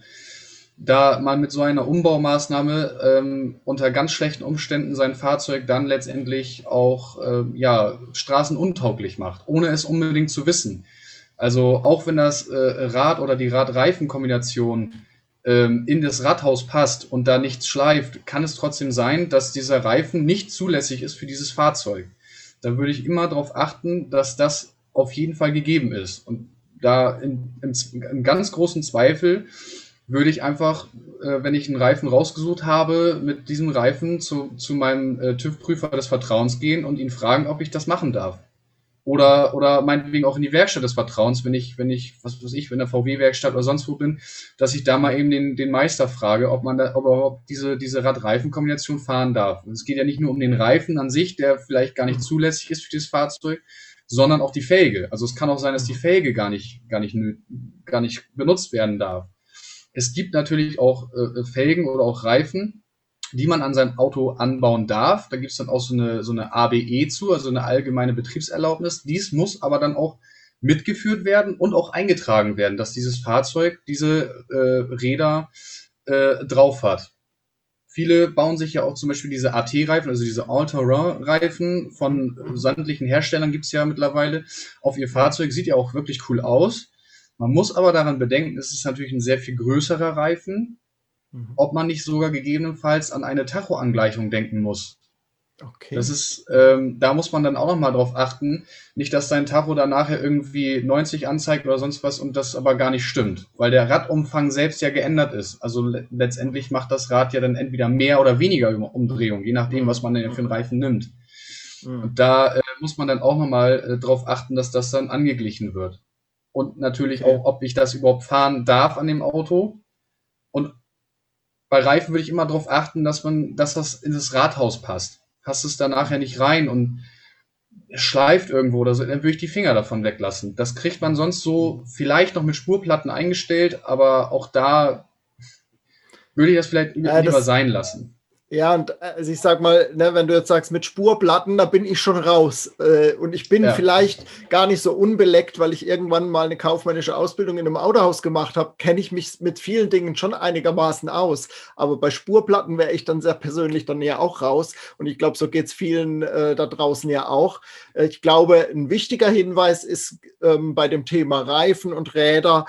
Da man mit so einer Umbaumaßnahme ähm, unter ganz schlechten Umständen sein Fahrzeug dann letztendlich auch äh, ja, straßenuntauglich macht, ohne es unbedingt zu wissen. Also auch wenn das äh, Rad oder die Rad-Reifen-Kombination ähm, in das Radhaus passt und da nichts schleift, kann es trotzdem sein, dass dieser Reifen nicht zulässig ist für dieses Fahrzeug. Da würde ich immer darauf achten, dass das auf jeden Fall gegeben ist. Und da in, in, in ganz großen Zweifel würde ich einfach, äh, wenn ich einen Reifen rausgesucht habe, mit diesem Reifen zu, zu meinem äh, TÜV-Prüfer des Vertrauens gehen und ihn fragen, ob ich das machen darf. Oder, oder meinetwegen auch in die Werkstatt des Vertrauens, wenn ich, wenn ich, was weiß ich, in der VW-Werkstatt oder sonst wo bin, dass ich da mal eben den, den Meister frage, ob man da, ob er überhaupt diese, diese Rad-Reifen-Kombination fahren darf. Und es geht ja nicht nur um den Reifen an sich, der vielleicht gar nicht zulässig ist für dieses Fahrzeug, sondern auch die Felge. Also es kann auch sein, dass die Felge gar nicht, gar nicht, gar nicht benutzt werden darf. Es gibt natürlich auch äh, Felgen oder auch Reifen, die man an sein Auto anbauen darf. Da gibt es dann auch so eine, so eine ABE zu, also eine allgemeine Betriebserlaubnis. Dies muss aber dann auch mitgeführt werden und auch eingetragen werden, dass dieses Fahrzeug diese äh, Räder äh, drauf hat. Viele bauen sich ja auch zum Beispiel diese AT-Reifen, also diese All-Terrain-Reifen von sämtlichen Herstellern gibt es ja mittlerweile auf ihr Fahrzeug. Sieht ja auch wirklich cool aus. Man muss aber daran bedenken, es ist natürlich ein sehr viel größerer Reifen. Ob man nicht sogar gegebenenfalls an eine Tachoangleichung denken muss. Okay. Das ist, ähm, da muss man dann auch nochmal drauf achten, nicht, dass dein Tacho dann nachher irgendwie 90 anzeigt oder sonst was und das aber gar nicht stimmt, weil der Radumfang selbst ja geändert ist. Also le letztendlich macht das Rad ja dann entweder mehr oder weniger Umdrehung, je nachdem, was man denn für einen Reifen nimmt. Mhm. Und da äh, muss man dann auch nochmal äh, drauf achten, dass das dann angeglichen wird. Und natürlich okay. auch, ob ich das überhaupt fahren darf an dem Auto und bei Reifen würde ich immer darauf achten, dass man, dass das in das Rathaus passt. Passt es da nachher nicht rein und schleift irgendwo oder so, dann würde ich die Finger davon weglassen. Das kriegt man sonst so vielleicht noch mit Spurplatten eingestellt, aber auch da würde ich das vielleicht ja, lieber das, sein lassen. Ja, und also ich sag mal, ne, wenn du jetzt sagst mit Spurplatten, da bin ich schon raus. Äh, und ich bin ja. vielleicht gar nicht so unbeleckt, weil ich irgendwann mal eine kaufmännische Ausbildung in einem Autohaus gemacht habe, kenne ich mich mit vielen Dingen schon einigermaßen aus. Aber bei Spurplatten wäre ich dann sehr persönlich dann ja auch raus. Und ich glaube, so geht es vielen äh, da draußen ja auch. Äh, ich glaube, ein wichtiger Hinweis ist ähm, bei dem Thema Reifen und Räder,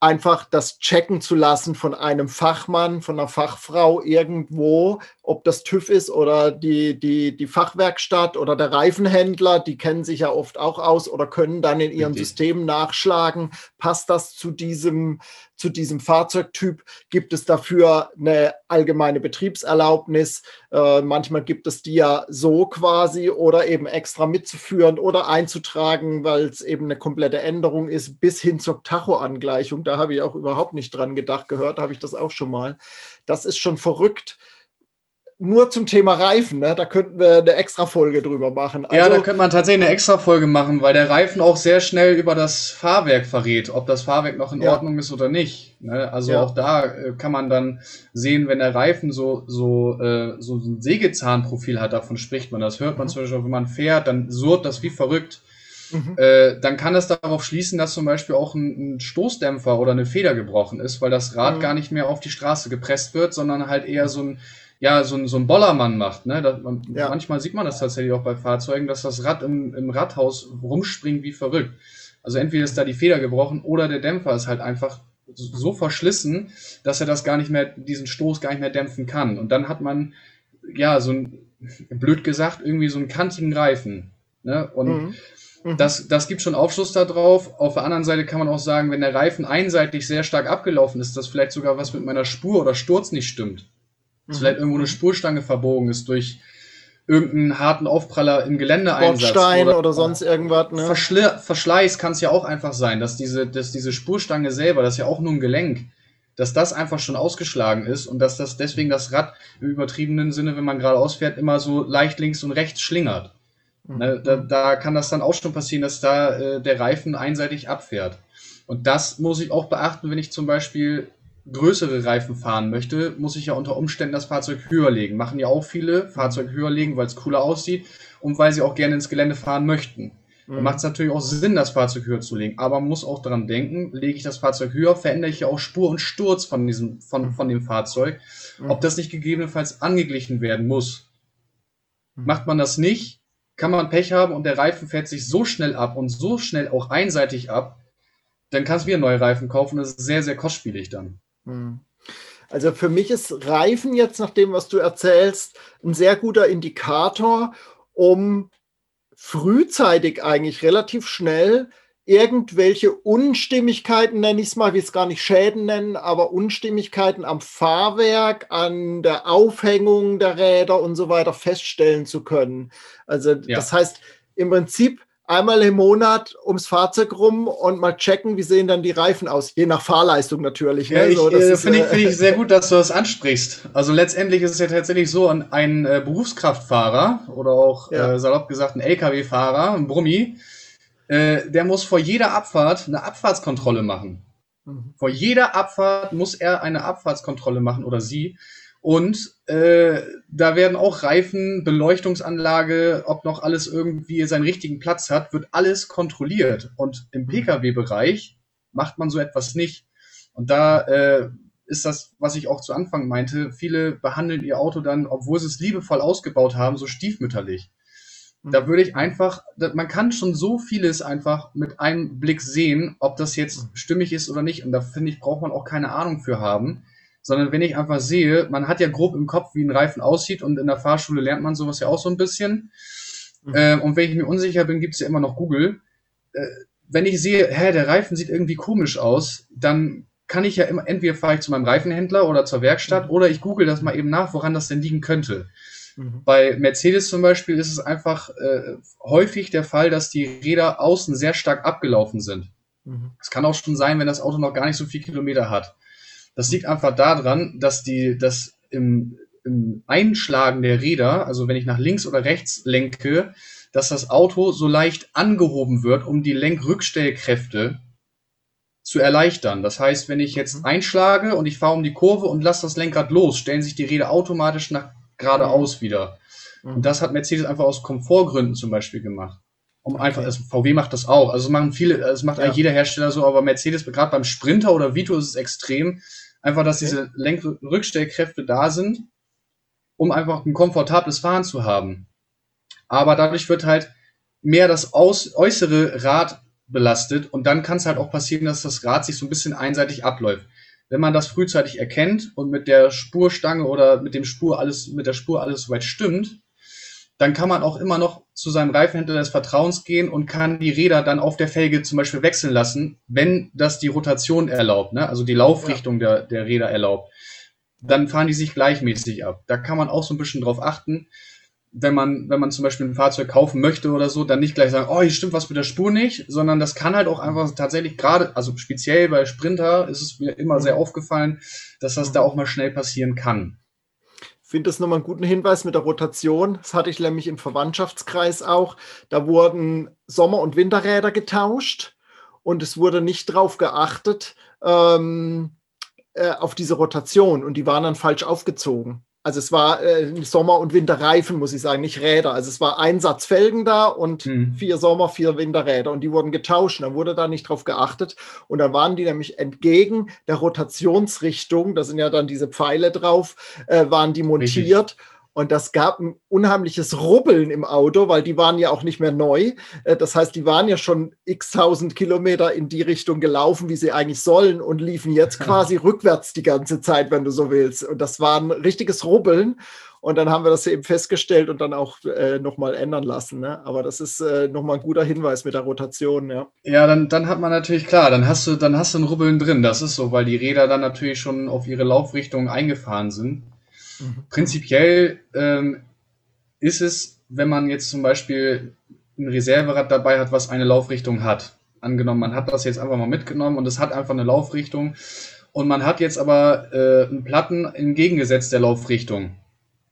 einfach das checken zu lassen von einem Fachmann, von einer Fachfrau irgendwo, ob das TÜV ist oder die, die, die Fachwerkstatt oder der Reifenhändler, die kennen sich ja oft auch aus oder können dann in ihrem System nachschlagen, passt das zu diesem, zu diesem Fahrzeugtyp? Gibt es dafür eine allgemeine Betriebserlaubnis? Äh, manchmal gibt es die ja so quasi oder eben extra mitzuführen oder einzutragen, weil es eben eine komplette Änderung ist, bis hin zur Tachoangleichung. Da habe ich auch überhaupt nicht dran gedacht. Gehört habe ich das auch schon mal. Das ist schon verrückt nur zum Thema Reifen, ne? da könnten wir eine extra Folge drüber machen. Also, ja, da könnte man tatsächlich eine extra Folge machen, weil der Reifen auch sehr schnell über das Fahrwerk verrät, ob das Fahrwerk noch in ja. Ordnung ist oder nicht. Ne? Also ja. auch da äh, kann man dann sehen, wenn der Reifen so, so, äh, so ein Sägezahnprofil hat, davon spricht man. Das hört man mhm. zum Beispiel, wenn man fährt, dann surrt das wie verrückt. Mhm. Äh, dann kann das darauf schließen, dass zum Beispiel auch ein, ein, Stoßdämpfer oder eine Feder gebrochen ist, weil das Rad mhm. gar nicht mehr auf die Straße gepresst wird, sondern halt eher so ein ja, so ein, so ein Bollermann macht. Ne? Das, man, ja. Manchmal sieht man das tatsächlich auch bei Fahrzeugen, dass das Rad im, im Radhaus rumspringt wie verrückt. Also entweder ist da die Feder gebrochen oder der Dämpfer ist halt einfach so verschlissen, dass er das gar nicht mehr, diesen Stoß gar nicht mehr dämpfen kann. Und dann hat man, ja, so ein, blöd gesagt, irgendwie so einen kantigen Reifen. Ne? Und mhm. Mhm. Das, das gibt schon Aufschluss darauf. Auf der anderen Seite kann man auch sagen, wenn der Reifen einseitig sehr stark abgelaufen ist, dass vielleicht sogar was mit meiner Spur oder Sturz nicht stimmt mhm. vielleicht irgendwo eine Spurstange verbogen ist durch irgendeinen harten Aufpraller im Geländeeinsatz. Bordstein oder, oder sonst irgendwas. Ne? Verschle Verschleiß kann es ja auch einfach sein, dass diese, dass diese Spurstange selber, das ist ja auch nur ein Gelenk, dass das einfach schon ausgeschlagen ist und dass das deswegen das Rad im übertriebenen Sinne, wenn man geradeaus fährt, immer so leicht links und rechts schlingert. Mhm. Ne, da, da, kann das dann auch schon passieren, dass da äh, der Reifen einseitig abfährt. Und das muss ich auch beachten, wenn ich zum Beispiel größere Reifen fahren möchte, muss ich ja unter Umständen das Fahrzeug höher legen. Machen ja auch viele, Fahrzeug höher legen, weil es cooler aussieht und weil sie auch gerne ins Gelände fahren möchten. Mhm. Dann macht es natürlich auch Sinn, das Fahrzeug höher zu legen. Aber man muss auch daran denken, lege ich das Fahrzeug höher, verändere ich ja auch Spur und Sturz von, diesem, von, von dem Fahrzeug. Mhm. Ob das nicht gegebenenfalls angeglichen werden muss. Mhm. Macht man das nicht, kann man Pech haben und der Reifen fährt sich so schnell ab und so schnell auch einseitig ab, dann kannst du wieder neue Reifen kaufen. Das ist sehr, sehr kostspielig dann. Hm. Also für mich ist Reifen jetzt, nach dem, was du erzählst, ein sehr guter Indikator, um frühzeitig eigentlich relativ schnell irgendwelche Unstimmigkeiten, nenne ich es mal, wie es gar nicht Schäden nennen, aber Unstimmigkeiten am Fahrwerk, an der Aufhängung der Räder und so weiter feststellen zu können. Also ja. das heißt, im Prinzip einmal im Monat ums Fahrzeug rum und mal checken, wie sehen dann die Reifen aus, je nach Fahrleistung natürlich. Ne? Ja, so, äh, Finde ich, find ich sehr gut, dass du das ansprichst. Also letztendlich ist es ja tatsächlich so, ein, ein äh, Berufskraftfahrer oder auch ja. äh, salopp gesagt ein LKW-Fahrer, ein Brummi, äh, der muss vor jeder Abfahrt eine Abfahrtskontrolle machen. Mhm. Vor jeder Abfahrt muss er eine Abfahrtskontrolle machen oder sie. Und äh, da werden auch Reifen, Beleuchtungsanlage, ob noch alles irgendwie seinen richtigen Platz hat, wird alles kontrolliert. Und im mhm. Pkw-Bereich macht man so etwas nicht. Und da äh, ist das, was ich auch zu Anfang meinte, viele behandeln ihr Auto dann, obwohl sie es liebevoll ausgebaut haben, so stiefmütterlich. Da mhm. würde ich einfach, man kann schon so vieles einfach mit einem Blick sehen, ob das jetzt mhm. stimmig ist oder nicht. Und da finde ich, braucht man auch keine Ahnung für haben sondern wenn ich einfach sehe, man hat ja grob im Kopf, wie ein Reifen aussieht und in der Fahrschule lernt man sowas ja auch so ein bisschen. Mhm. Äh, und wenn ich mir unsicher bin, gibt's ja immer noch Google. Äh, wenn ich sehe, hä, der Reifen sieht irgendwie komisch aus, dann kann ich ja immer, entweder fahre ich zu meinem Reifenhändler oder zur Werkstatt mhm. oder ich google das mal eben nach, woran das denn liegen könnte. Mhm. Bei Mercedes zum Beispiel ist es einfach äh, häufig der Fall, dass die Räder außen sehr stark abgelaufen sind. Mhm. Es kann auch schon sein, wenn das Auto noch gar nicht so viel Kilometer hat. Das liegt einfach daran, dass die, dass im, im Einschlagen der Räder, also wenn ich nach links oder rechts lenke, dass das Auto so leicht angehoben wird, um die Lenkrückstellkräfte zu erleichtern. Das heißt, wenn ich jetzt mhm. einschlage und ich fahre um die Kurve und lasse das Lenkrad los, stellen sich die Räder automatisch nach geradeaus mhm. wieder. Und mhm. das hat Mercedes einfach aus Komfortgründen zum Beispiel gemacht. Um einfach, also VW macht das auch. Also machen viele, es macht ja. eigentlich jeder Hersteller so, aber Mercedes, gerade beim Sprinter oder Vito ist es extrem. Einfach, dass okay. diese Lenkrückstellkräfte da sind, um einfach ein komfortables Fahren zu haben. Aber dadurch wird halt mehr das aus, äußere Rad belastet und dann kann es halt auch passieren, dass das Rad sich so ein bisschen einseitig abläuft. Wenn man das frühzeitig erkennt und mit der Spurstange oder mit dem Spur alles, mit der Spur alles soweit stimmt, dann kann man auch immer noch zu seinem Reifenhändler des Vertrauens gehen und kann die Räder dann auf der Felge zum Beispiel wechseln lassen, wenn das die Rotation erlaubt, ne? also die Laufrichtung ja. der, der Räder erlaubt. Dann fahren die sich gleichmäßig ab. Da kann man auch so ein bisschen drauf achten wenn man, wenn man zum Beispiel ein Fahrzeug kaufen möchte oder so, dann nicht gleich sagen, oh, hier stimmt was mit der Spur nicht, sondern das kann halt auch einfach tatsächlich gerade, also speziell bei Sprinter ist es mir immer sehr aufgefallen, dass das da auch mal schnell passieren kann. Finde das nochmal einen guten Hinweis mit der Rotation. Das hatte ich nämlich im Verwandtschaftskreis auch. Da wurden Sommer- und Winterräder getauscht und es wurde nicht drauf geachtet, ähm, äh, auf diese Rotation und die waren dann falsch aufgezogen. Also es war äh, Sommer- und Winterreifen, muss ich sagen, nicht Räder. Also es war ein Satz Felgen da und mhm. vier Sommer-, vier Winterräder und die wurden getauscht. Dann wurde da nicht drauf geachtet und dann waren die nämlich entgegen der Rotationsrichtung, da sind ja dann diese Pfeile drauf, äh, waren die montiert. Richtig. Und das gab ein unheimliches Rubbeln im Auto, weil die waren ja auch nicht mehr neu. Äh, das heißt, die waren ja schon x tausend Kilometer in die Richtung gelaufen, wie sie eigentlich sollen und liefen jetzt quasi rückwärts die ganze Zeit, wenn du so willst. Und das war ein richtiges Rubbeln. Und dann haben wir das eben festgestellt und dann auch äh, nochmal ändern lassen. Ne? Aber das ist äh, nochmal ein guter Hinweis mit der Rotation, ja. Ja, dann, dann hat man natürlich klar, dann hast du, dann hast du ein Rubbeln drin. Das ist so, weil die Räder dann natürlich schon auf ihre Laufrichtung eingefahren sind. Mhm. Prinzipiell ähm, ist es, wenn man jetzt zum Beispiel ein Reserverad dabei hat, was eine Laufrichtung hat. Angenommen, man hat das jetzt einfach mal mitgenommen und es hat einfach eine Laufrichtung und man hat jetzt aber äh, einen Platten entgegengesetzt der Laufrichtung.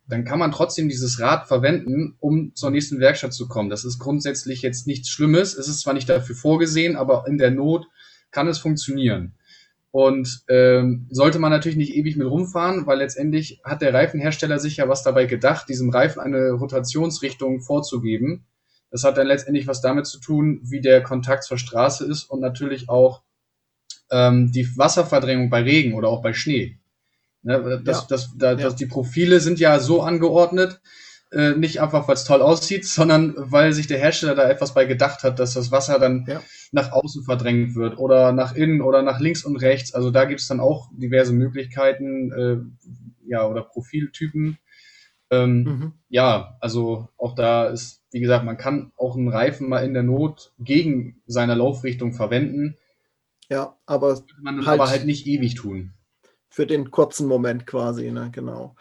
Dann kann man trotzdem dieses Rad verwenden, um zur nächsten Werkstatt zu kommen. Das ist grundsätzlich jetzt nichts Schlimmes. Es ist zwar nicht dafür vorgesehen, aber in der Not kann es funktionieren. Und ähm, sollte man natürlich nicht ewig mit rumfahren, weil letztendlich hat der Reifenhersteller sich ja was dabei gedacht, diesem Reifen eine Rotationsrichtung vorzugeben. Das hat dann letztendlich was damit zu tun, wie der Kontakt zur Straße ist und natürlich auch ähm, die Wasserverdrängung bei Regen oder auch bei Schnee. Ne, das, ja. das, das, ja. die Profile sind ja so angeordnet, äh, nicht einfach, weil es toll aussieht, sondern weil sich der Hersteller da etwas bei gedacht hat, dass das Wasser dann ja. nach außen verdrängt wird oder nach innen oder nach links und rechts. Also da gibt es dann auch diverse Möglichkeiten, äh, ja, oder Profiltypen. Ähm, mhm. Ja, also auch da ist, wie gesagt, man kann auch einen Reifen mal in der Not gegen seine Laufrichtung verwenden. Ja, aber man halt, aber halt nicht ewig tun. Für den kurzen Moment quasi, ne, genau.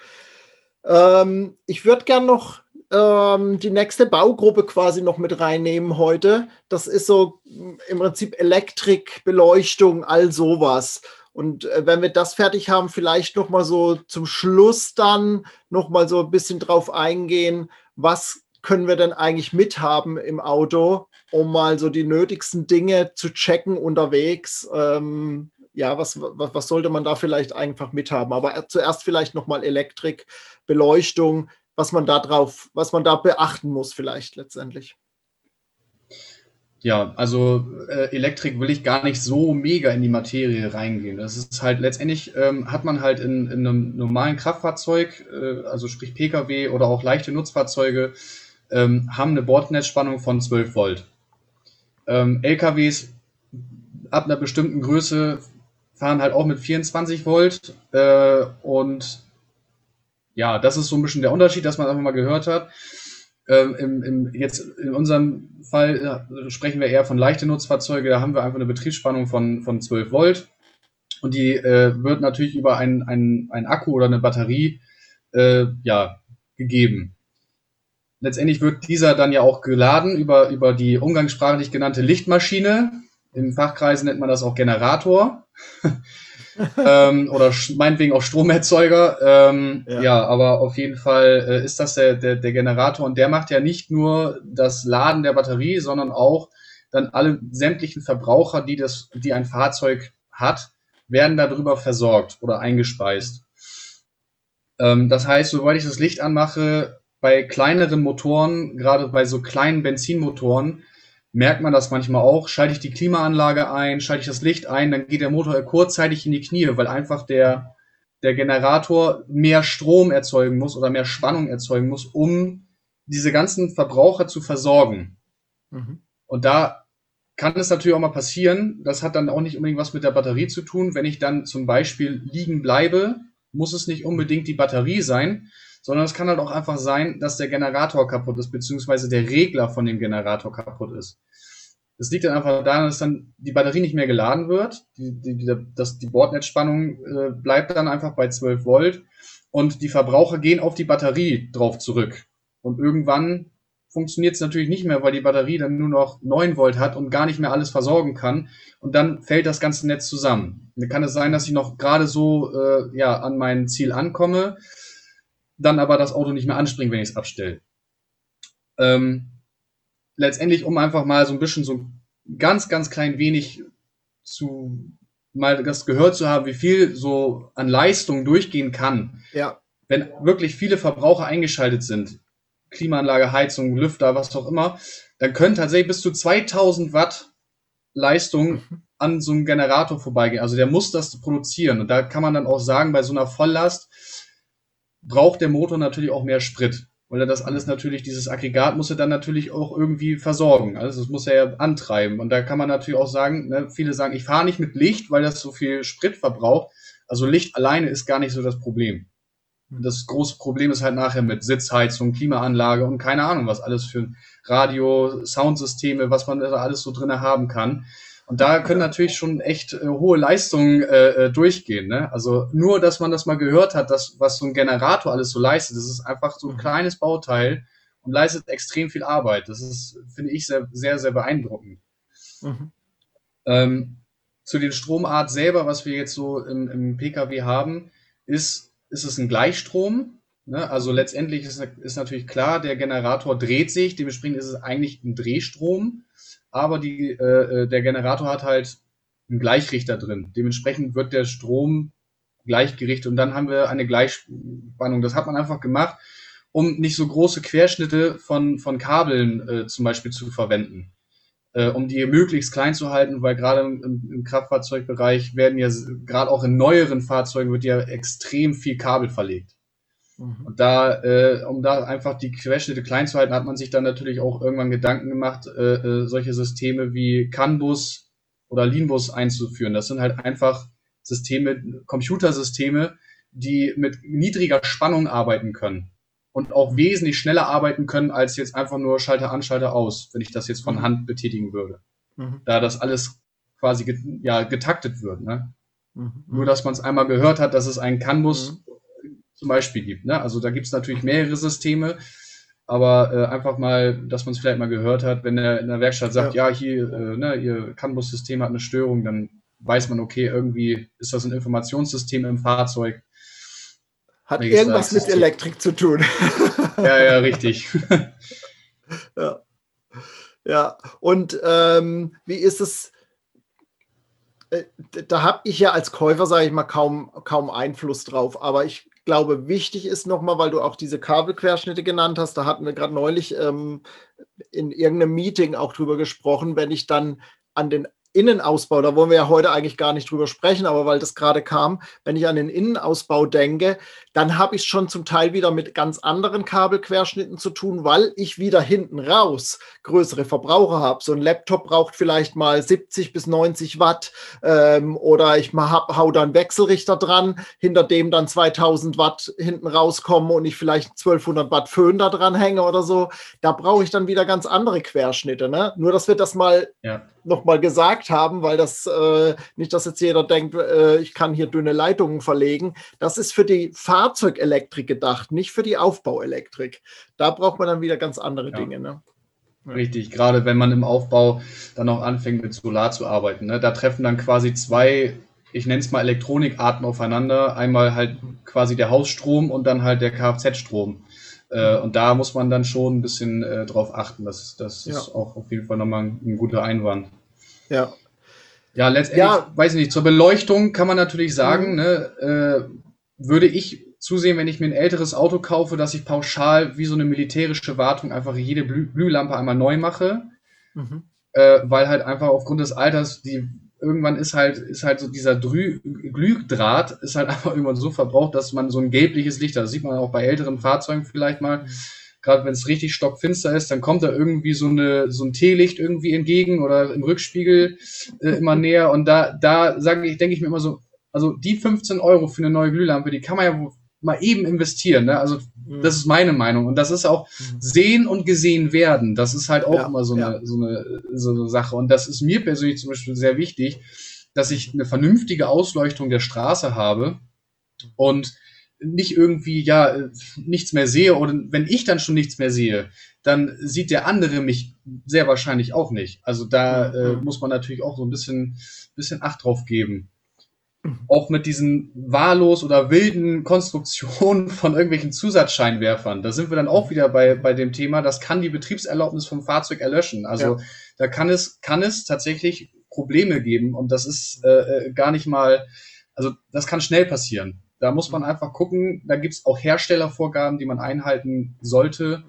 Ähm, ich würde gern noch ähm, die nächste Baugruppe quasi noch mit reinnehmen heute. Das ist so im Prinzip Elektrik, Beleuchtung, all sowas. Und äh, wenn wir das fertig haben, vielleicht noch mal so zum Schluss dann noch mal so ein bisschen drauf eingehen, was können wir denn eigentlich mithaben im Auto, um mal so die nötigsten Dinge zu checken unterwegs. Ähm, ja, was, was, was, sollte man da vielleicht einfach mithaben? Aber zuerst vielleicht nochmal Elektrik, Beleuchtung, was man da drauf, was man da beachten muss, vielleicht letztendlich. Ja, also äh, Elektrik will ich gar nicht so mega in die Materie reingehen. Das ist halt letztendlich ähm, hat man halt in, in, einem normalen Kraftfahrzeug, äh, also sprich Pkw oder auch leichte Nutzfahrzeuge, ähm, haben eine Bordnetzspannung von 12 Volt. Ähm, LKWs ab einer bestimmten Größe fahren halt auch mit 24 Volt äh, und ja, das ist so ein bisschen der Unterschied, dass man einfach mal gehört hat. Ähm, im, im, jetzt in unserem Fall ja, sprechen wir eher von leichten Nutzfahrzeuge, da haben wir einfach eine Betriebsspannung von, von 12 Volt und die äh, wird natürlich über einen ein Akku oder eine Batterie äh, ja, gegeben. Letztendlich wird dieser dann ja auch geladen über, über die umgangssprachlich genannte Lichtmaschine. Im Fachkreis nennt man das auch Generator. ähm, oder meinetwegen auch Stromerzeuger. Ähm, ja. ja. aber auf jeden Fall äh, ist das der, der, der Generator und der macht ja nicht nur das Laden der Batterie, sondern auch dann alle sämtlichen Verbraucher, die, das, die ein Fahrzeug hat, werden darüber versorgt oder eingespeist. Ähm, das heißt, sobald ich das Licht anmache, bei kleineren Motoren, gerade bei so kleinen Benzinmotoren, merkt man das manchmal auch. Schalte ich die Klimaanlage ein, schalte ich das Licht ein, dann geht der Motor kurzzeitig in die Knie, weil einfach der, der Generator mehr Strom erzeugen muss oder mehr Spannung erzeugen muss, um diese ganzen Verbraucher zu versorgen. Mhm. Und da kann es natürlich auch mal passieren, das hat dann auch nicht unbedingt was mit der Batterie zu tun. Wenn ich dann zum Beispiel liegen bleibe, muss es nicht unbedingt die Batterie sein, sondern es kann halt auch einfach sein, dass der Generator kaputt ist, beziehungsweise der Regler von dem Generator kaputt ist. Das liegt dann einfach daran, dass dann die Batterie nicht mehr geladen wird, die, die, die, dass die Bordnetzspannung äh, bleibt dann einfach bei 12 Volt und die Verbraucher gehen auf die Batterie drauf zurück. Und irgendwann funktioniert es natürlich nicht mehr, weil die Batterie dann nur noch 9 Volt hat und gar nicht mehr alles versorgen kann. Und dann fällt das ganze Netz zusammen. Dann kann es sein, dass ich noch gerade so äh, ja, an mein Ziel ankomme, dann aber das Auto nicht mehr anspringt, wenn ich es abstelle. Ähm, letztendlich, um einfach mal so ein bisschen so ganz, ganz klein wenig zu mal das gehört zu haben, wie viel so an Leistung durchgehen kann. Ja. Wenn wirklich viele Verbraucher eingeschaltet sind, Klimaanlage, Heizung, Lüfter, was auch immer, dann können tatsächlich bis zu 2000 Watt Leistung mhm. an so einem Generator vorbeigehen. Also der muss das produzieren. Und da kann man dann auch sagen, bei so einer Volllast braucht der Motor natürlich auch mehr Sprit weil er das alles natürlich, dieses Aggregat muss er dann natürlich auch irgendwie versorgen. Also das muss er ja antreiben. Und da kann man natürlich auch sagen, ne, viele sagen, ich fahre nicht mit Licht, weil das so viel Sprit verbraucht. Also Licht alleine ist gar nicht so das Problem. Das große Problem ist halt nachher mit Sitzheizung, Klimaanlage und keine Ahnung, was alles für Radio, Soundsysteme, was man da alles so drinne haben kann. Und da können natürlich schon echt äh, hohe Leistungen äh, äh, durchgehen. Ne? Also nur, dass man das mal gehört hat, dass, was so ein Generator alles so leistet, das ist einfach so ein mhm. kleines Bauteil und leistet extrem viel Arbeit. Das ist, finde ich, sehr, sehr, sehr beeindruckend. Mhm. Ähm, zu den Stromart selber, was wir jetzt so im, im Pkw haben, ist, ist es ein Gleichstrom. Ne? Also letztendlich ist, ist natürlich klar, der Generator dreht sich, dementsprechend ist es eigentlich ein Drehstrom aber die, äh, äh, der Generator hat halt einen Gleichrichter drin. Dementsprechend wird der Strom gleichgerichtet und dann haben wir eine Gleichspannung. Das hat man einfach gemacht, um nicht so große Querschnitte von, von Kabeln äh, zum Beispiel zu verwenden. Äh, um die möglichst klein zu halten, weil gerade im, im Kraftfahrzeugbereich werden ja, gerade auch in neueren Fahrzeugen wird ja extrem viel Kabel verlegt. Mhm. Und da, äh, um da einfach die Querschnitte klein zu halten, hat man sich dann natürlich auch irgendwann Gedanken gemacht, äh, äh, solche Systeme wie CAN-Bus oder Lean-Bus einzuführen. Das sind halt einfach Systeme, Computersysteme, die mit niedriger Spannung arbeiten können und auch wesentlich schneller arbeiten können als jetzt einfach nur Schalter an, Schalter aus, wenn ich das jetzt von mhm. Hand betätigen würde. Mhm. Da das alles quasi get ja, getaktet wird. Ne? Mhm. Nur, dass man es einmal gehört hat, dass es einen CAN-Bus mhm zum Beispiel gibt. Ne? Also da gibt es natürlich mehrere Systeme, aber äh, einfach mal, dass man es vielleicht mal gehört hat, wenn er in der Werkstatt sagt, ja, ja hier, äh, ne, ihr CAN-Bus-System hat eine Störung, dann weiß man, okay, irgendwie ist das ein Informationssystem im Fahrzeug. Hat irgendwas mit Elektrik zu tun. ja, ja, richtig. ja. ja, und ähm, wie ist es? Äh, da habe ich ja als Käufer, sage ich mal, kaum, kaum Einfluss drauf. Aber ich glaube, wichtig ist nochmal, weil du auch diese Kabelquerschnitte genannt hast, da hatten wir gerade neulich ähm, in irgendeinem Meeting auch drüber gesprochen, wenn ich dann an den Innenausbau, da wollen wir ja heute eigentlich gar nicht drüber sprechen, aber weil das gerade kam, wenn ich an den Innenausbau denke, dann habe ich es schon zum Teil wieder mit ganz anderen Kabelquerschnitten zu tun, weil ich wieder hinten raus größere Verbraucher habe. So ein Laptop braucht vielleicht mal 70 bis 90 Watt ähm, oder ich hab, hau da einen Wechselrichter dran, hinter dem dann 2000 Watt hinten rauskommen und ich vielleicht 1200 Watt Föhn da dran hänge oder so. Da brauche ich dann wieder ganz andere Querschnitte. Ne? Nur, dass wir das mal ja nochmal gesagt haben, weil das äh, nicht, dass jetzt jeder denkt, äh, ich kann hier dünne Leitungen verlegen. Das ist für die Fahrzeugelektrik gedacht, nicht für die Aufbauelektrik. Da braucht man dann wieder ganz andere ja. Dinge. Ne? Richtig, gerade wenn man im Aufbau dann auch anfängt mit Solar zu arbeiten. Ne? Da treffen dann quasi zwei, ich nenne es mal Elektronikarten aufeinander. Einmal halt quasi der Hausstrom und dann halt der Kfz-Strom. Äh, und da muss man dann schon ein bisschen äh, drauf achten. Das, das ja. ist auch auf jeden Fall nochmal ein, ein guter Einwand. Ja. Ja, letztendlich, ja. weiß ich nicht, zur Beleuchtung kann man natürlich sagen, mhm. ne, äh, würde ich zusehen, wenn ich mir ein älteres Auto kaufe, dass ich pauschal wie so eine militärische Wartung einfach jede Blü Glühlampe einmal neu mache, mhm. äh, weil halt einfach aufgrund des Alters die irgendwann ist halt ist halt so dieser Drü Glühdraht ist halt einfach irgendwann so verbraucht, dass man so ein gelbliches Licht hat. Das sieht man auch bei älteren Fahrzeugen vielleicht mal. Mhm gerade wenn es richtig stockfinster ist, dann kommt da irgendwie so eine so ein Teelicht irgendwie entgegen oder im Rückspiegel äh, immer näher und da da sage ich denke ich mir immer so also die 15 Euro für eine neue Glühlampe, die kann man ja mal eben investieren. Ne? Also mhm. das ist meine Meinung und das ist auch mhm. sehen und gesehen werden. Das ist halt auch ja, immer so eine, ja. so, eine, so eine Sache und das ist mir persönlich zum Beispiel sehr wichtig, dass ich eine vernünftige Ausleuchtung der Straße habe und nicht irgendwie ja nichts mehr sehe oder wenn ich dann schon nichts mehr sehe, dann sieht der andere mich sehr wahrscheinlich auch nicht. Also da äh, mhm. muss man natürlich auch so ein bisschen bisschen Acht drauf geben auch mit diesen wahllos oder wilden Konstruktionen von irgendwelchen Zusatzscheinwerfern. Da sind wir dann auch wieder bei, bei dem Thema, das kann die Betriebserlaubnis vom Fahrzeug erlöschen. Also ja. da kann es, kann es tatsächlich Probleme geben und das ist äh, äh gar nicht mal, also das kann schnell passieren. Da muss man einfach gucken, da gibt's auch Herstellervorgaben, die man einhalten sollte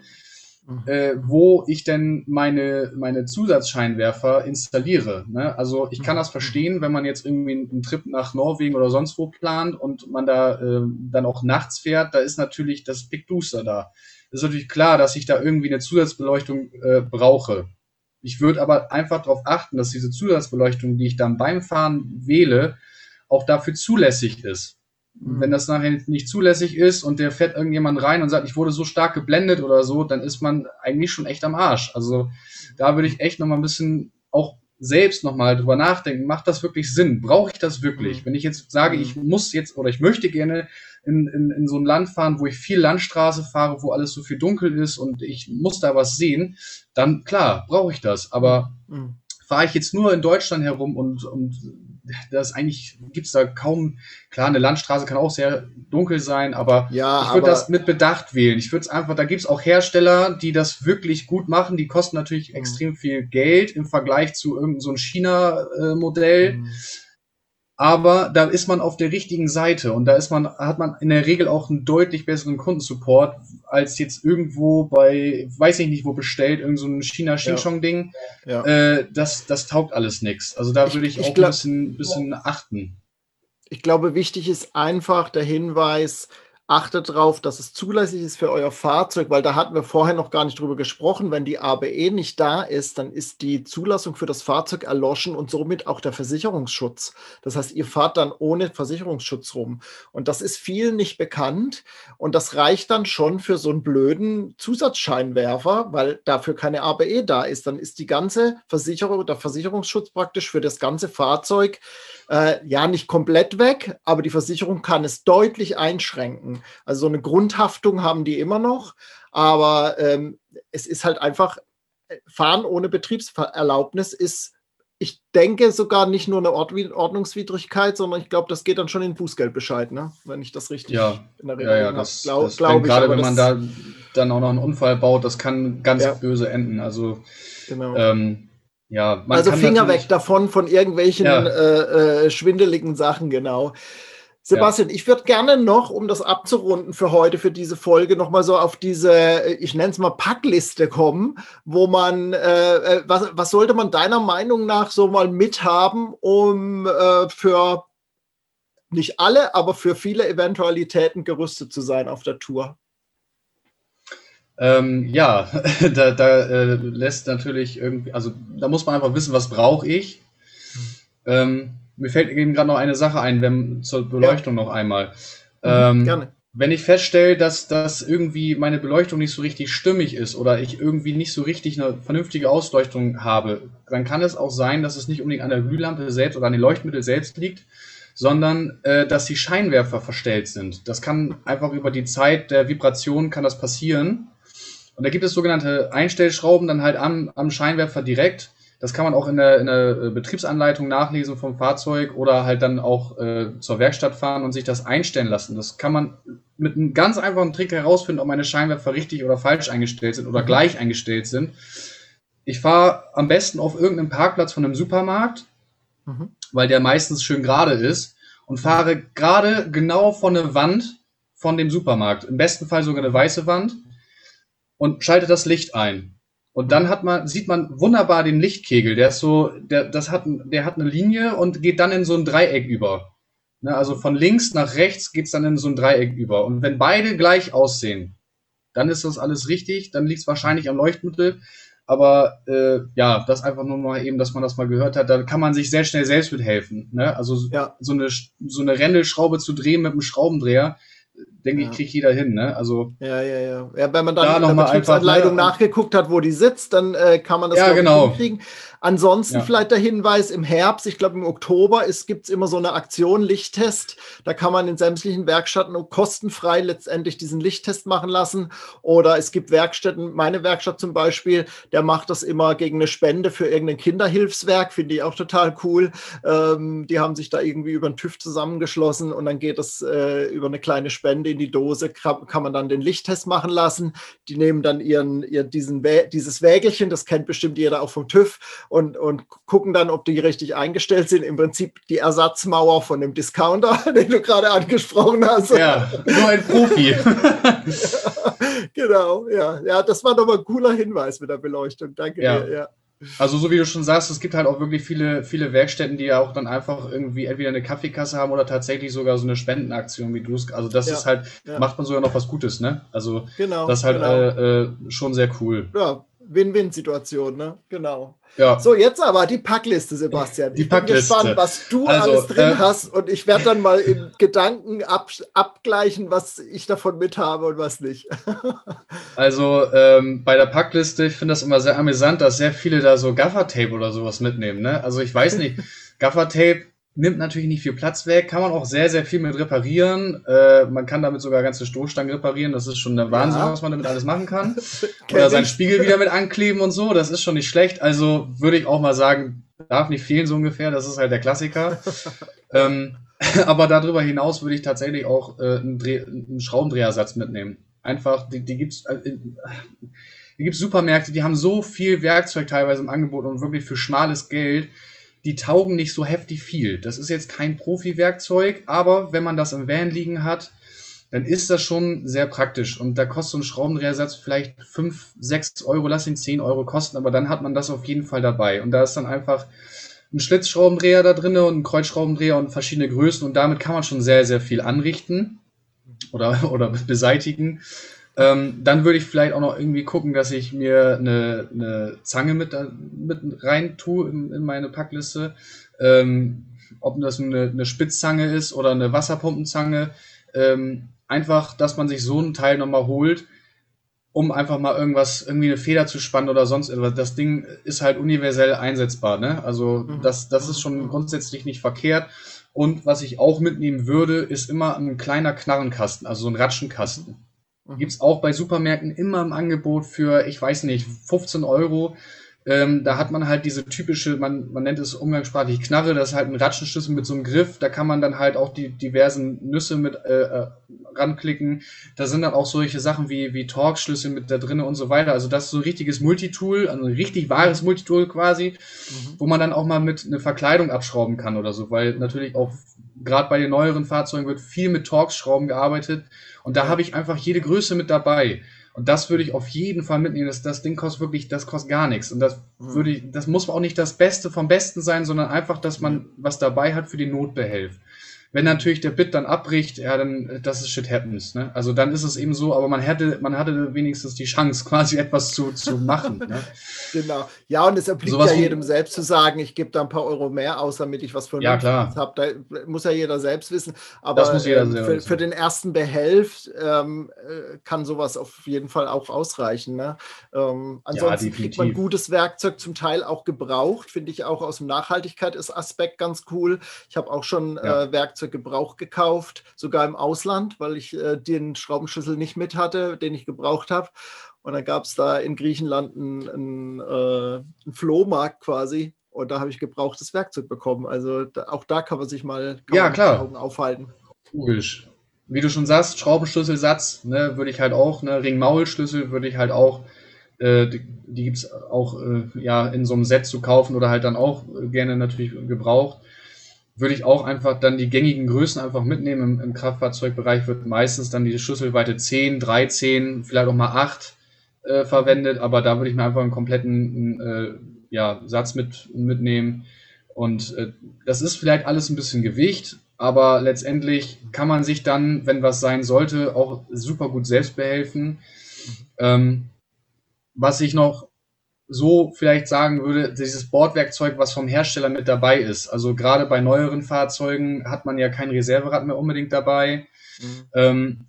äh, wo ich denn meine, meine Zusatzscheinwerfer installiere. Ne? Also ich kann das verstehen, wenn man jetzt irgendwie einen Trip nach Norwegen oder sonst wo plant und man da äh, dann auch nachts fährt, da ist natürlich das Big Booster da. ist natürlich klar, dass ich da irgendwie eine Zusatzbeleuchtung äh, brauche. Ich würde aber einfach darauf achten, dass diese Zusatzbeleuchtung, die ich dann beim Fahren wähle, auch dafür zulässig ist. Mhm. Wenn das nachher nicht zulässig ist und der fährt irgendjemand rein und sagt, ich wurde so stark geblendet oder so, dann ist man eigentlich schon echt am Arsch. Also da würde ich echt nochmal ein bisschen auch selbst nochmal drüber nachdenken, macht das wirklich Sinn? Brauche ich das wirklich? Mhm. Wenn ich jetzt sage, ich mhm. muss jetzt oder ich möchte gerne in, in, in so ein Land fahren, wo ich viel Landstraße fahre, wo alles so viel dunkel ist und ich muss da was sehen, dann klar, brauche ich das. Aber mhm. fahre ich jetzt nur in Deutschland herum und, und das eigentlich gibt's da kaum, klar, eine Landstraße kann auch sehr dunkel sein, aber ja, ich würde das mit Bedacht wählen. Ich würde es einfach, da gibt's auch Hersteller, die das wirklich gut machen, die kosten natürlich mhm. extrem viel Geld im Vergleich zu irgendeinem so China-Modell. Mhm aber da ist man auf der richtigen Seite und da ist man, hat man in der Regel auch einen deutlich besseren Kundensupport als jetzt irgendwo bei, weiß ich nicht wo bestellt, irgend so ein China-Xinchong-Ding. Ja. Ja. Äh, das, das taugt alles nichts. Also da würde ich, ich, auch glaub, ein bisschen, bisschen achten. Ich glaube, wichtig ist einfach der Hinweis, achtet darauf, dass es zulässig ist für euer Fahrzeug, weil da hatten wir vorher noch gar nicht drüber gesprochen. Wenn die ABE nicht da ist, dann ist die Zulassung für das Fahrzeug erloschen und somit auch der Versicherungsschutz. Das heißt, ihr fahrt dann ohne Versicherungsschutz rum. Und das ist vielen nicht bekannt. Und das reicht dann schon für so einen blöden Zusatzscheinwerfer, weil dafür keine ABE da ist. Dann ist die ganze Versicherung, der Versicherungsschutz praktisch für das ganze Fahrzeug äh, ja nicht komplett weg, aber die Versicherung kann es deutlich einschränken. Also so eine Grundhaftung haben die immer noch, aber ähm, es ist halt einfach, äh, Fahren ohne Betriebserlaubnis ist, ich denke sogar nicht nur eine Ordnungswidrigkeit, sondern ich glaube, das geht dann schon in Bußgeldbescheid, ne? wenn ich das richtig ja. in der Erinnerung ja, ja, das, habe. Glaub, glaub Gerade wenn man da dann auch noch einen Unfall baut, das kann ganz ja. böse enden. Also genau. ähm, ja, also Finger weg davon von irgendwelchen ja. äh, äh, schwindeligen Sachen, genau. Sebastian, ja. ich würde gerne noch, um das abzurunden für heute, für diese Folge, nochmal so auf diese, ich nenne es mal Packliste kommen, wo man, äh, äh, was, was sollte man deiner Meinung nach so mal mithaben, um äh, für nicht alle, aber für viele Eventualitäten gerüstet zu sein auf der Tour? Ähm, ja, da, da äh, lässt natürlich irgendwie, also da muss man einfach wissen, was brauche ich. Ähm, mir fällt eben gerade noch eine Sache ein, wenn zur Beleuchtung ja. noch einmal. Mhm, ähm, gerne. Wenn ich feststelle, dass, dass irgendwie meine Beleuchtung nicht so richtig stimmig ist oder ich irgendwie nicht so richtig eine vernünftige Ausleuchtung habe, dann kann es auch sein, dass es nicht unbedingt an der Glühlampe selbst oder an den Leuchtmittel selbst liegt, sondern äh, dass die Scheinwerfer verstellt sind. Das kann einfach über die Zeit der Vibration kann das passieren. Und da gibt es sogenannte Einstellschrauben dann halt am, am Scheinwerfer direkt. Das kann man auch in der, in der äh, Betriebsanleitung nachlesen vom Fahrzeug oder halt dann auch äh, zur Werkstatt fahren und sich das einstellen lassen. Das kann man mit einem ganz einfachen Trick herausfinden, ob meine Scheinwerfer richtig oder falsch eingestellt sind oder mhm. gleich eingestellt sind. Ich fahre am besten auf irgendeinem Parkplatz von einem Supermarkt, mhm. weil der meistens schön gerade ist und fahre gerade genau vor eine Wand von dem Supermarkt. Im besten Fall sogar eine weiße Wand und schaltet das Licht ein. Und dann hat man, sieht man wunderbar den Lichtkegel, der ist so, der, das hat, der hat eine Linie und geht dann in so ein Dreieck über. Ne, also von links nach rechts geht's dann in so ein Dreieck über. Und wenn beide gleich aussehen, dann ist das alles richtig, dann liegt es wahrscheinlich am Leuchtmittel. Aber äh, ja, das einfach nur mal eben, dass man das mal gehört hat, da kann man sich sehr schnell selbst mithelfen. Ne? Also ja. so eine so eine Rändelschraube zu drehen mit einem Schraubendreher, denke ja. ich, kriegt jeder hin. Ne? Also, ja, ja, ja, ja. Wenn man dann da in der Betriebsanleitung ne, nachgeguckt hat, wo die sitzt, dann äh, kann man das ja, genau. hinkriegen. Ansonsten ja. vielleicht der Hinweis, im Herbst, ich glaube im Oktober, gibt es immer so eine Aktion Lichttest. Da kann man in sämtlichen Werkstätten kostenfrei letztendlich diesen Lichttest machen lassen. Oder es gibt Werkstätten, meine Werkstatt zum Beispiel, der macht das immer gegen eine Spende für irgendein Kinderhilfswerk, finde ich auch total cool. Ähm, die haben sich da irgendwie über den TÜV zusammengeschlossen und dann geht das äh, über eine kleine Spende in die Dose, kann, man dann den Lichttest machen lassen. Die nehmen dann ihren, ihren diesen, dieses Wägelchen, das kennt bestimmt jeder auch vom TÜV und, und gucken dann, ob die richtig eingestellt sind. Im Prinzip die Ersatzmauer von dem Discounter, den du gerade angesprochen hast. Ja, nur ein Profi. genau, ja. Ja, das war nochmal ein cooler Hinweis mit der Beleuchtung. Danke ja. dir. Ja. Also so wie du schon sagst, es gibt halt auch wirklich viele, viele Werkstätten, die ja auch dann einfach irgendwie entweder eine Kaffeekasse haben oder tatsächlich sogar so eine Spendenaktion, wie du es. Also das ja, ist halt, ja. macht man sogar noch was Gutes, ne? Also genau, das ist halt genau. äh, äh, schon sehr cool. Ja, Win-Win-Situation, ne? Genau. Ja. So, jetzt aber die Packliste, Sebastian. Die ich bin gespannt, was du also, alles drin äh, hast und ich werde dann mal in Gedanken ab, abgleichen, was ich davon mit habe und was nicht. also ähm, bei der Packliste, ich finde das immer sehr amüsant, dass sehr viele da so Gaffertape oder sowas mitnehmen. Ne? Also ich weiß nicht, Gaffertape nimmt natürlich nicht viel Platz weg, kann man auch sehr, sehr viel mit reparieren. Äh, man kann damit sogar ganze Stoßstangen reparieren. Das ist schon der Wahnsinn, ja. was man damit alles machen kann. Oder seinen Spiegel wieder mit ankleben und so. Das ist schon nicht schlecht. Also würde ich auch mal sagen, darf nicht fehlen so ungefähr. Das ist halt der Klassiker. ähm, aber darüber hinaus würde ich tatsächlich auch äh, einen, Dreh-, einen Schraubendrehersatz mitnehmen. Einfach, die, die gibt's, äh, die gibt's Supermärkte, die haben so viel Werkzeug teilweise im Angebot und wirklich für schmales Geld die taugen nicht so heftig viel. Das ist jetzt kein Profi-Werkzeug, aber wenn man das im Van liegen hat, dann ist das schon sehr praktisch. Und da kostet so ein Schraubendrehersatz vielleicht 5, 6 Euro, lass ihn 10 Euro kosten, aber dann hat man das auf jeden Fall dabei. Und da ist dann einfach ein Schlitzschraubendreher da drin und ein Kreuzschraubendreher und verschiedene Größen und damit kann man schon sehr, sehr viel anrichten oder, oder beseitigen. Ähm, dann würde ich vielleicht auch noch irgendwie gucken, dass ich mir eine, eine Zange mit, mit rein tue in, in meine Packliste. Ähm, ob das eine, eine Spitzzange ist oder eine Wasserpumpenzange. Ähm, einfach, dass man sich so einen Teil nochmal holt, um einfach mal irgendwas, irgendwie eine Feder zu spannen oder sonst etwas. Das Ding ist halt universell einsetzbar, ne? Also mhm. das, das ist schon grundsätzlich nicht verkehrt. Und was ich auch mitnehmen würde, ist immer ein kleiner Knarrenkasten, also so ein Ratschenkasten. Mhm. Gibt es auch bei Supermärkten immer im Angebot für, ich weiß nicht, 15 Euro. Ähm, da hat man halt diese typische, man, man nennt es umgangssprachlich Knarre, das ist halt ein Ratschenschlüssel mit so einem Griff. Da kann man dann halt auch die diversen Nüsse mit äh, äh, ranklicken. Da sind dann auch solche Sachen wie, wie Torx-Schlüssel mit da drinne und so weiter. Also das ist so ein richtiges Multitool, also ein richtig wahres Multitool quasi, mhm. wo man dann auch mal mit eine Verkleidung abschrauben kann oder so, weil natürlich auch gerade bei den neueren Fahrzeugen wird viel mit Torx-Schrauben gearbeitet. Und da habe ich einfach jede Größe mit dabei. Und das würde ich auf jeden Fall mitnehmen. Das, das Ding kostet wirklich, das kostet gar nichts. Und das mhm. würde ich, das muss auch nicht das Beste vom Besten sein, sondern einfach, dass man was dabei hat für die Notbehelf. Wenn natürlich der Bit dann abbricht, ja, dann das ist shit happens. Ne? Also dann ist es eben so, aber man hätte, man hatte wenigstens die Chance, quasi etwas zu, zu machen. Ne? genau. Ja, und es obliegt ja jedem selbst zu sagen, ich gebe da ein paar Euro mehr aus, damit ich was von ja, habe. Da muss ja jeder selbst wissen. Aber das muss jeder ähm, für, für, den ersten Behelf ähm, äh, kann sowas auf jeden Fall auch ausreichen. Ne? Ähm, ansonsten ja, kriegt man gutes Werkzeug zum Teil auch gebraucht, finde ich auch aus dem Nachhaltigkeitsaspekt ganz cool. Ich habe auch schon ja. äh, Werkzeug Werkzeug Gebrauch gekauft, sogar im Ausland, weil ich äh, den Schraubenschlüssel nicht mit hatte, den ich gebraucht habe. Und dann gab es da in Griechenland einen, einen, äh, einen Flohmarkt quasi. Und da habe ich gebrauchtes Werkzeug bekommen. Also da, auch da kann man sich mal ja, klar. Augen aufhalten. Logisch. Wie du schon sagst, Schraubenschlüsselsatz, ne, würde ich halt auch, ne, Ring-Maul-Schlüssel würde ich halt auch, äh, die, die gibt es auch äh, ja, in so einem Set zu kaufen oder halt dann auch gerne natürlich gebraucht würde ich auch einfach dann die gängigen Größen einfach mitnehmen. Im, im Kraftfahrzeugbereich wird meistens dann die Schlüsselweite 10, 13, vielleicht auch mal 8 äh, verwendet, aber da würde ich mir einfach einen kompletten äh, ja, Satz mit, mitnehmen. Und äh, das ist vielleicht alles ein bisschen Gewicht, aber letztendlich kann man sich dann, wenn was sein sollte, auch super gut selbst behelfen. Ähm, was ich noch so vielleicht sagen würde, dieses Bordwerkzeug, was vom Hersteller mit dabei ist. Also gerade bei neueren Fahrzeugen hat man ja kein Reserverad mehr unbedingt dabei. Mhm. Ähm,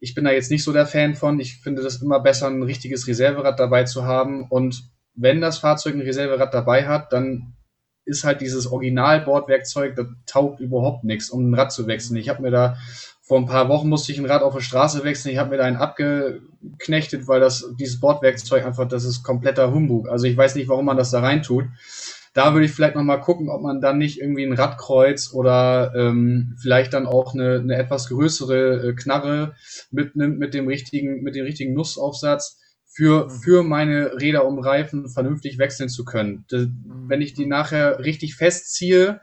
ich bin da jetzt nicht so der Fan von. Ich finde das immer besser, ein richtiges Reserverad dabei zu haben. Und wenn das Fahrzeug ein Reserverad dabei hat, dann ist halt dieses Original-Bordwerkzeug, das taugt überhaupt nichts, um ein Rad zu wechseln. Ich habe mir da vor ein paar Wochen musste ich ein Rad auf der Straße wechseln. Ich habe mir da einen abgeknechtet, weil das dieses Bordwerkzeug einfach, das ist kompletter Humbug. Also ich weiß nicht, warum man das da rein tut. Da würde ich vielleicht noch mal gucken, ob man dann nicht irgendwie ein Radkreuz oder ähm, vielleicht dann auch eine, eine etwas größere äh, Knarre mitnimmt mit dem richtigen mit dem richtigen Nussaufsatz für mhm. für meine Räder um Reifen vernünftig wechseln zu können. Das, wenn ich die nachher richtig festziehe,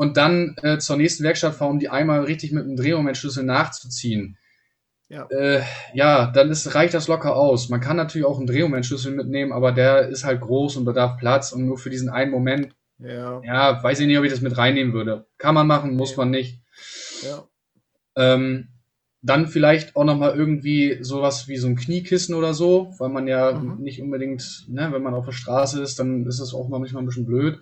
und dann äh, zur nächsten Werkstatt fahren, um die einmal richtig mit einem Drehmomentschlüssel nachzuziehen. Ja. Äh, ja, dann ist, reicht das locker aus. Man kann natürlich auch einen Drehmomentschlüssel mitnehmen, aber der ist halt groß und bedarf Platz und nur für diesen einen Moment. Ja. ja, weiß ich nicht, ob ich das mit reinnehmen würde. Kann man machen, muss ja. man nicht. Ja. Ähm, dann vielleicht auch nochmal irgendwie sowas wie so ein Kniekissen oder so, weil man ja mhm. nicht unbedingt, ne, wenn man auf der Straße ist, dann ist das auch manchmal ein bisschen blöd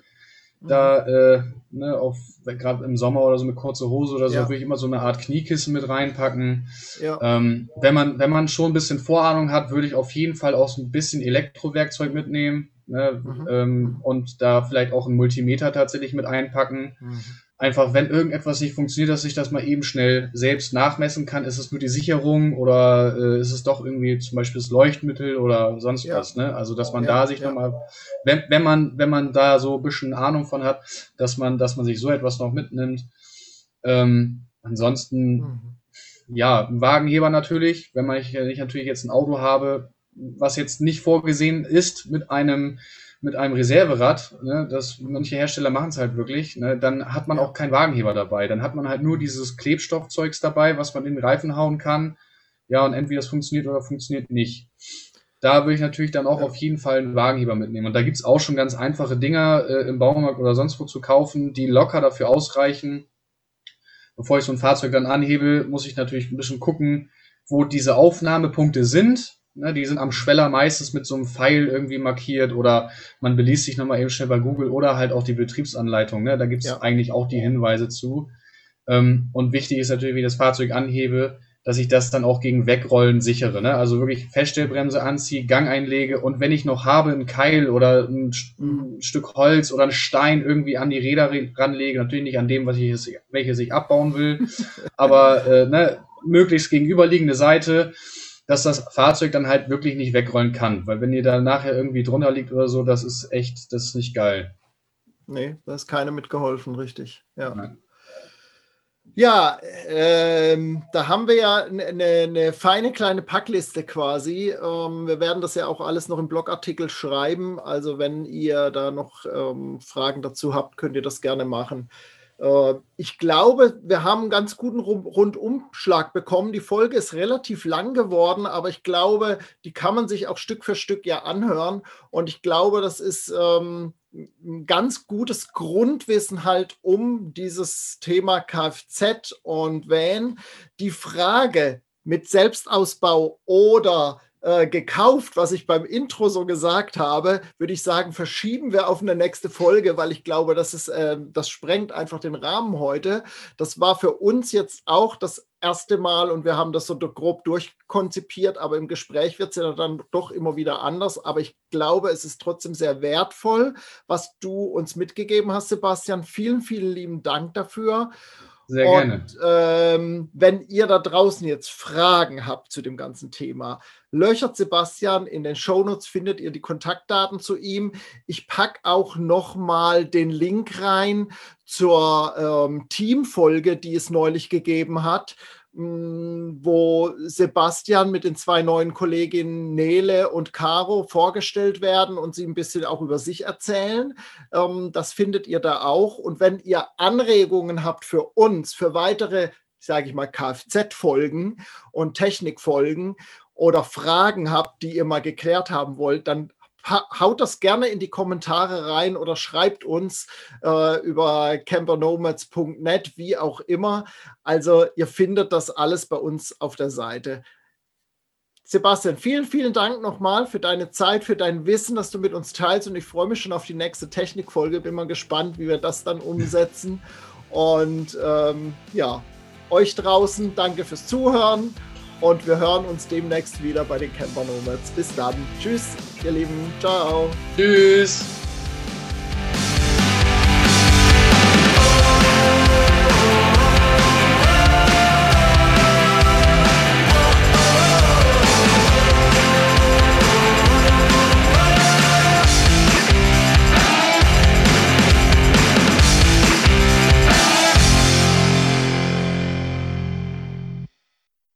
da äh, ne, auf gerade im Sommer oder so mit kurzer Hose oder so ja. würde ich immer so eine Art Kniekissen mit reinpacken. Ja. Ähm, wenn man wenn man schon ein bisschen Vorahnung hat, würde ich auf jeden Fall auch so ein bisschen Elektrowerkzeug mitnehmen ne, mhm. ähm, und da vielleicht auch einen Multimeter tatsächlich mit einpacken. Mhm einfach, wenn irgendetwas nicht funktioniert, dass ich das mal eben schnell selbst nachmessen kann. Ist es nur die Sicherung oder äh, ist es doch irgendwie zum Beispiel das Leuchtmittel oder sonst ja. was, ne? Also, dass man ja, da sich ja. nochmal, wenn, wenn man, wenn man da so ein bisschen Ahnung von hat, dass man, dass man sich so etwas noch mitnimmt. Ähm, ansonsten, mhm. ja, ein Wagenheber natürlich, wenn man ich, ich natürlich jetzt ein Auto habe, was jetzt nicht vorgesehen ist mit einem mit einem Reserverad, ne, das manche Hersteller machen es halt wirklich, ne, dann hat man auch keinen Wagenheber dabei. Dann hat man halt nur dieses Klebstoffzeugs dabei, was man in den Reifen hauen kann. Ja, und entweder das funktioniert oder funktioniert nicht. Da würde ich natürlich dann auch ja. auf jeden Fall einen Wagenheber mitnehmen. Und da gibt's auch schon ganz einfache Dinger äh, im Baumarkt oder sonst wo zu kaufen, die locker dafür ausreichen. Bevor ich so ein Fahrzeug dann anhebe, muss ich natürlich ein bisschen gucken, wo diese Aufnahmepunkte sind Ne, die sind am Schweller meistens mit so einem Pfeil irgendwie markiert oder man beliest sich nochmal eben schnell bei Google oder halt auch die Betriebsanleitung. Ne? Da gibt es ja. eigentlich auch die Hinweise zu. Ähm, und wichtig ist natürlich, wie ich das Fahrzeug anhebe, dass ich das dann auch gegen Wegrollen sichere. Ne? Also wirklich Feststellbremse anziehe, Gang einlege und wenn ich noch habe, ein Keil oder ein, ein Stück Holz oder ein Stein irgendwie an die Räder ranlege, natürlich nicht an dem, was ich, welches ich abbauen will, aber äh, ne, möglichst gegenüberliegende Seite dass das Fahrzeug dann halt wirklich nicht wegrollen kann. Weil wenn ihr da nachher irgendwie drunter liegt oder so, das ist echt, das ist nicht geil. Nee, da ist keiner mitgeholfen, richtig. Ja. Nein. Ja, ähm, da haben wir ja eine, eine, feine kleine Packliste quasi. Ähm, wir werden das ja auch alles noch im Blogartikel schreiben. Also wenn ihr da noch ähm, Fragen dazu habt, könnt ihr das gerne machen. Äh, ich glaube, wir haben einen ganz guten Rundumschlag bekommen. Die Folge ist relativ lang geworden, aber ich glaube, die kann man sich auch Stück für Stück ja anhören. Und ich glaube, das ist ähm, ein ganz gutes Grundwissen halt um dieses Thema Kfz und Van. Die Frage mit Selbstausbau oder äh, gekauft, was ich beim Intro so gesagt habe, würde ich sagen, verschieben wir auf eine nächste Folge, weil ich glaube, das ist, äh, das sprengt einfach den Rahmen heute. Das war für uns jetzt auch das erste Mal und wir haben das so grob durchkonzipiert, aber im Gespräch wird es ja dann doch immer wieder anders. Aber ich glaube, es ist trotzdem sehr wertvoll, was du uns mitgegeben hast, Sebastian. Vielen, vielen lieben Dank dafür. Sehr gerne. Und ähm, wenn ihr da draußen jetzt Fragen habt zu dem ganzen Thema, löchert Sebastian. In den Shownotes findet ihr die Kontaktdaten zu ihm. Ich packe auch nochmal den Link rein zur ähm, Teamfolge, die es neulich gegeben hat. Mm, wo Sebastian mit den zwei neuen Kolleginnen Nele und Caro vorgestellt werden und sie ein bisschen auch über sich erzählen. Ähm, das findet ihr da auch. Und wenn ihr Anregungen habt für uns, für weitere, sage ich mal, Kfz-Folgen und Technikfolgen oder Fragen habt, die ihr mal geklärt haben wollt, dann haut das gerne in die Kommentare rein oder schreibt uns äh, über campernomads.net, wie auch immer. Also ihr findet das alles bei uns auf der Seite. Sebastian, vielen, vielen Dank nochmal für deine Zeit, für dein Wissen, das du mit uns teilst. Und ich freue mich schon auf die nächste Technikfolge. Bin mal gespannt, wie wir das dann umsetzen. Und ähm, ja, euch draußen, danke fürs Zuhören. Und wir hören uns demnächst wieder bei den Camper Nomads. Bis dann. Tschüss, ihr Lieben. Ciao. Tschüss.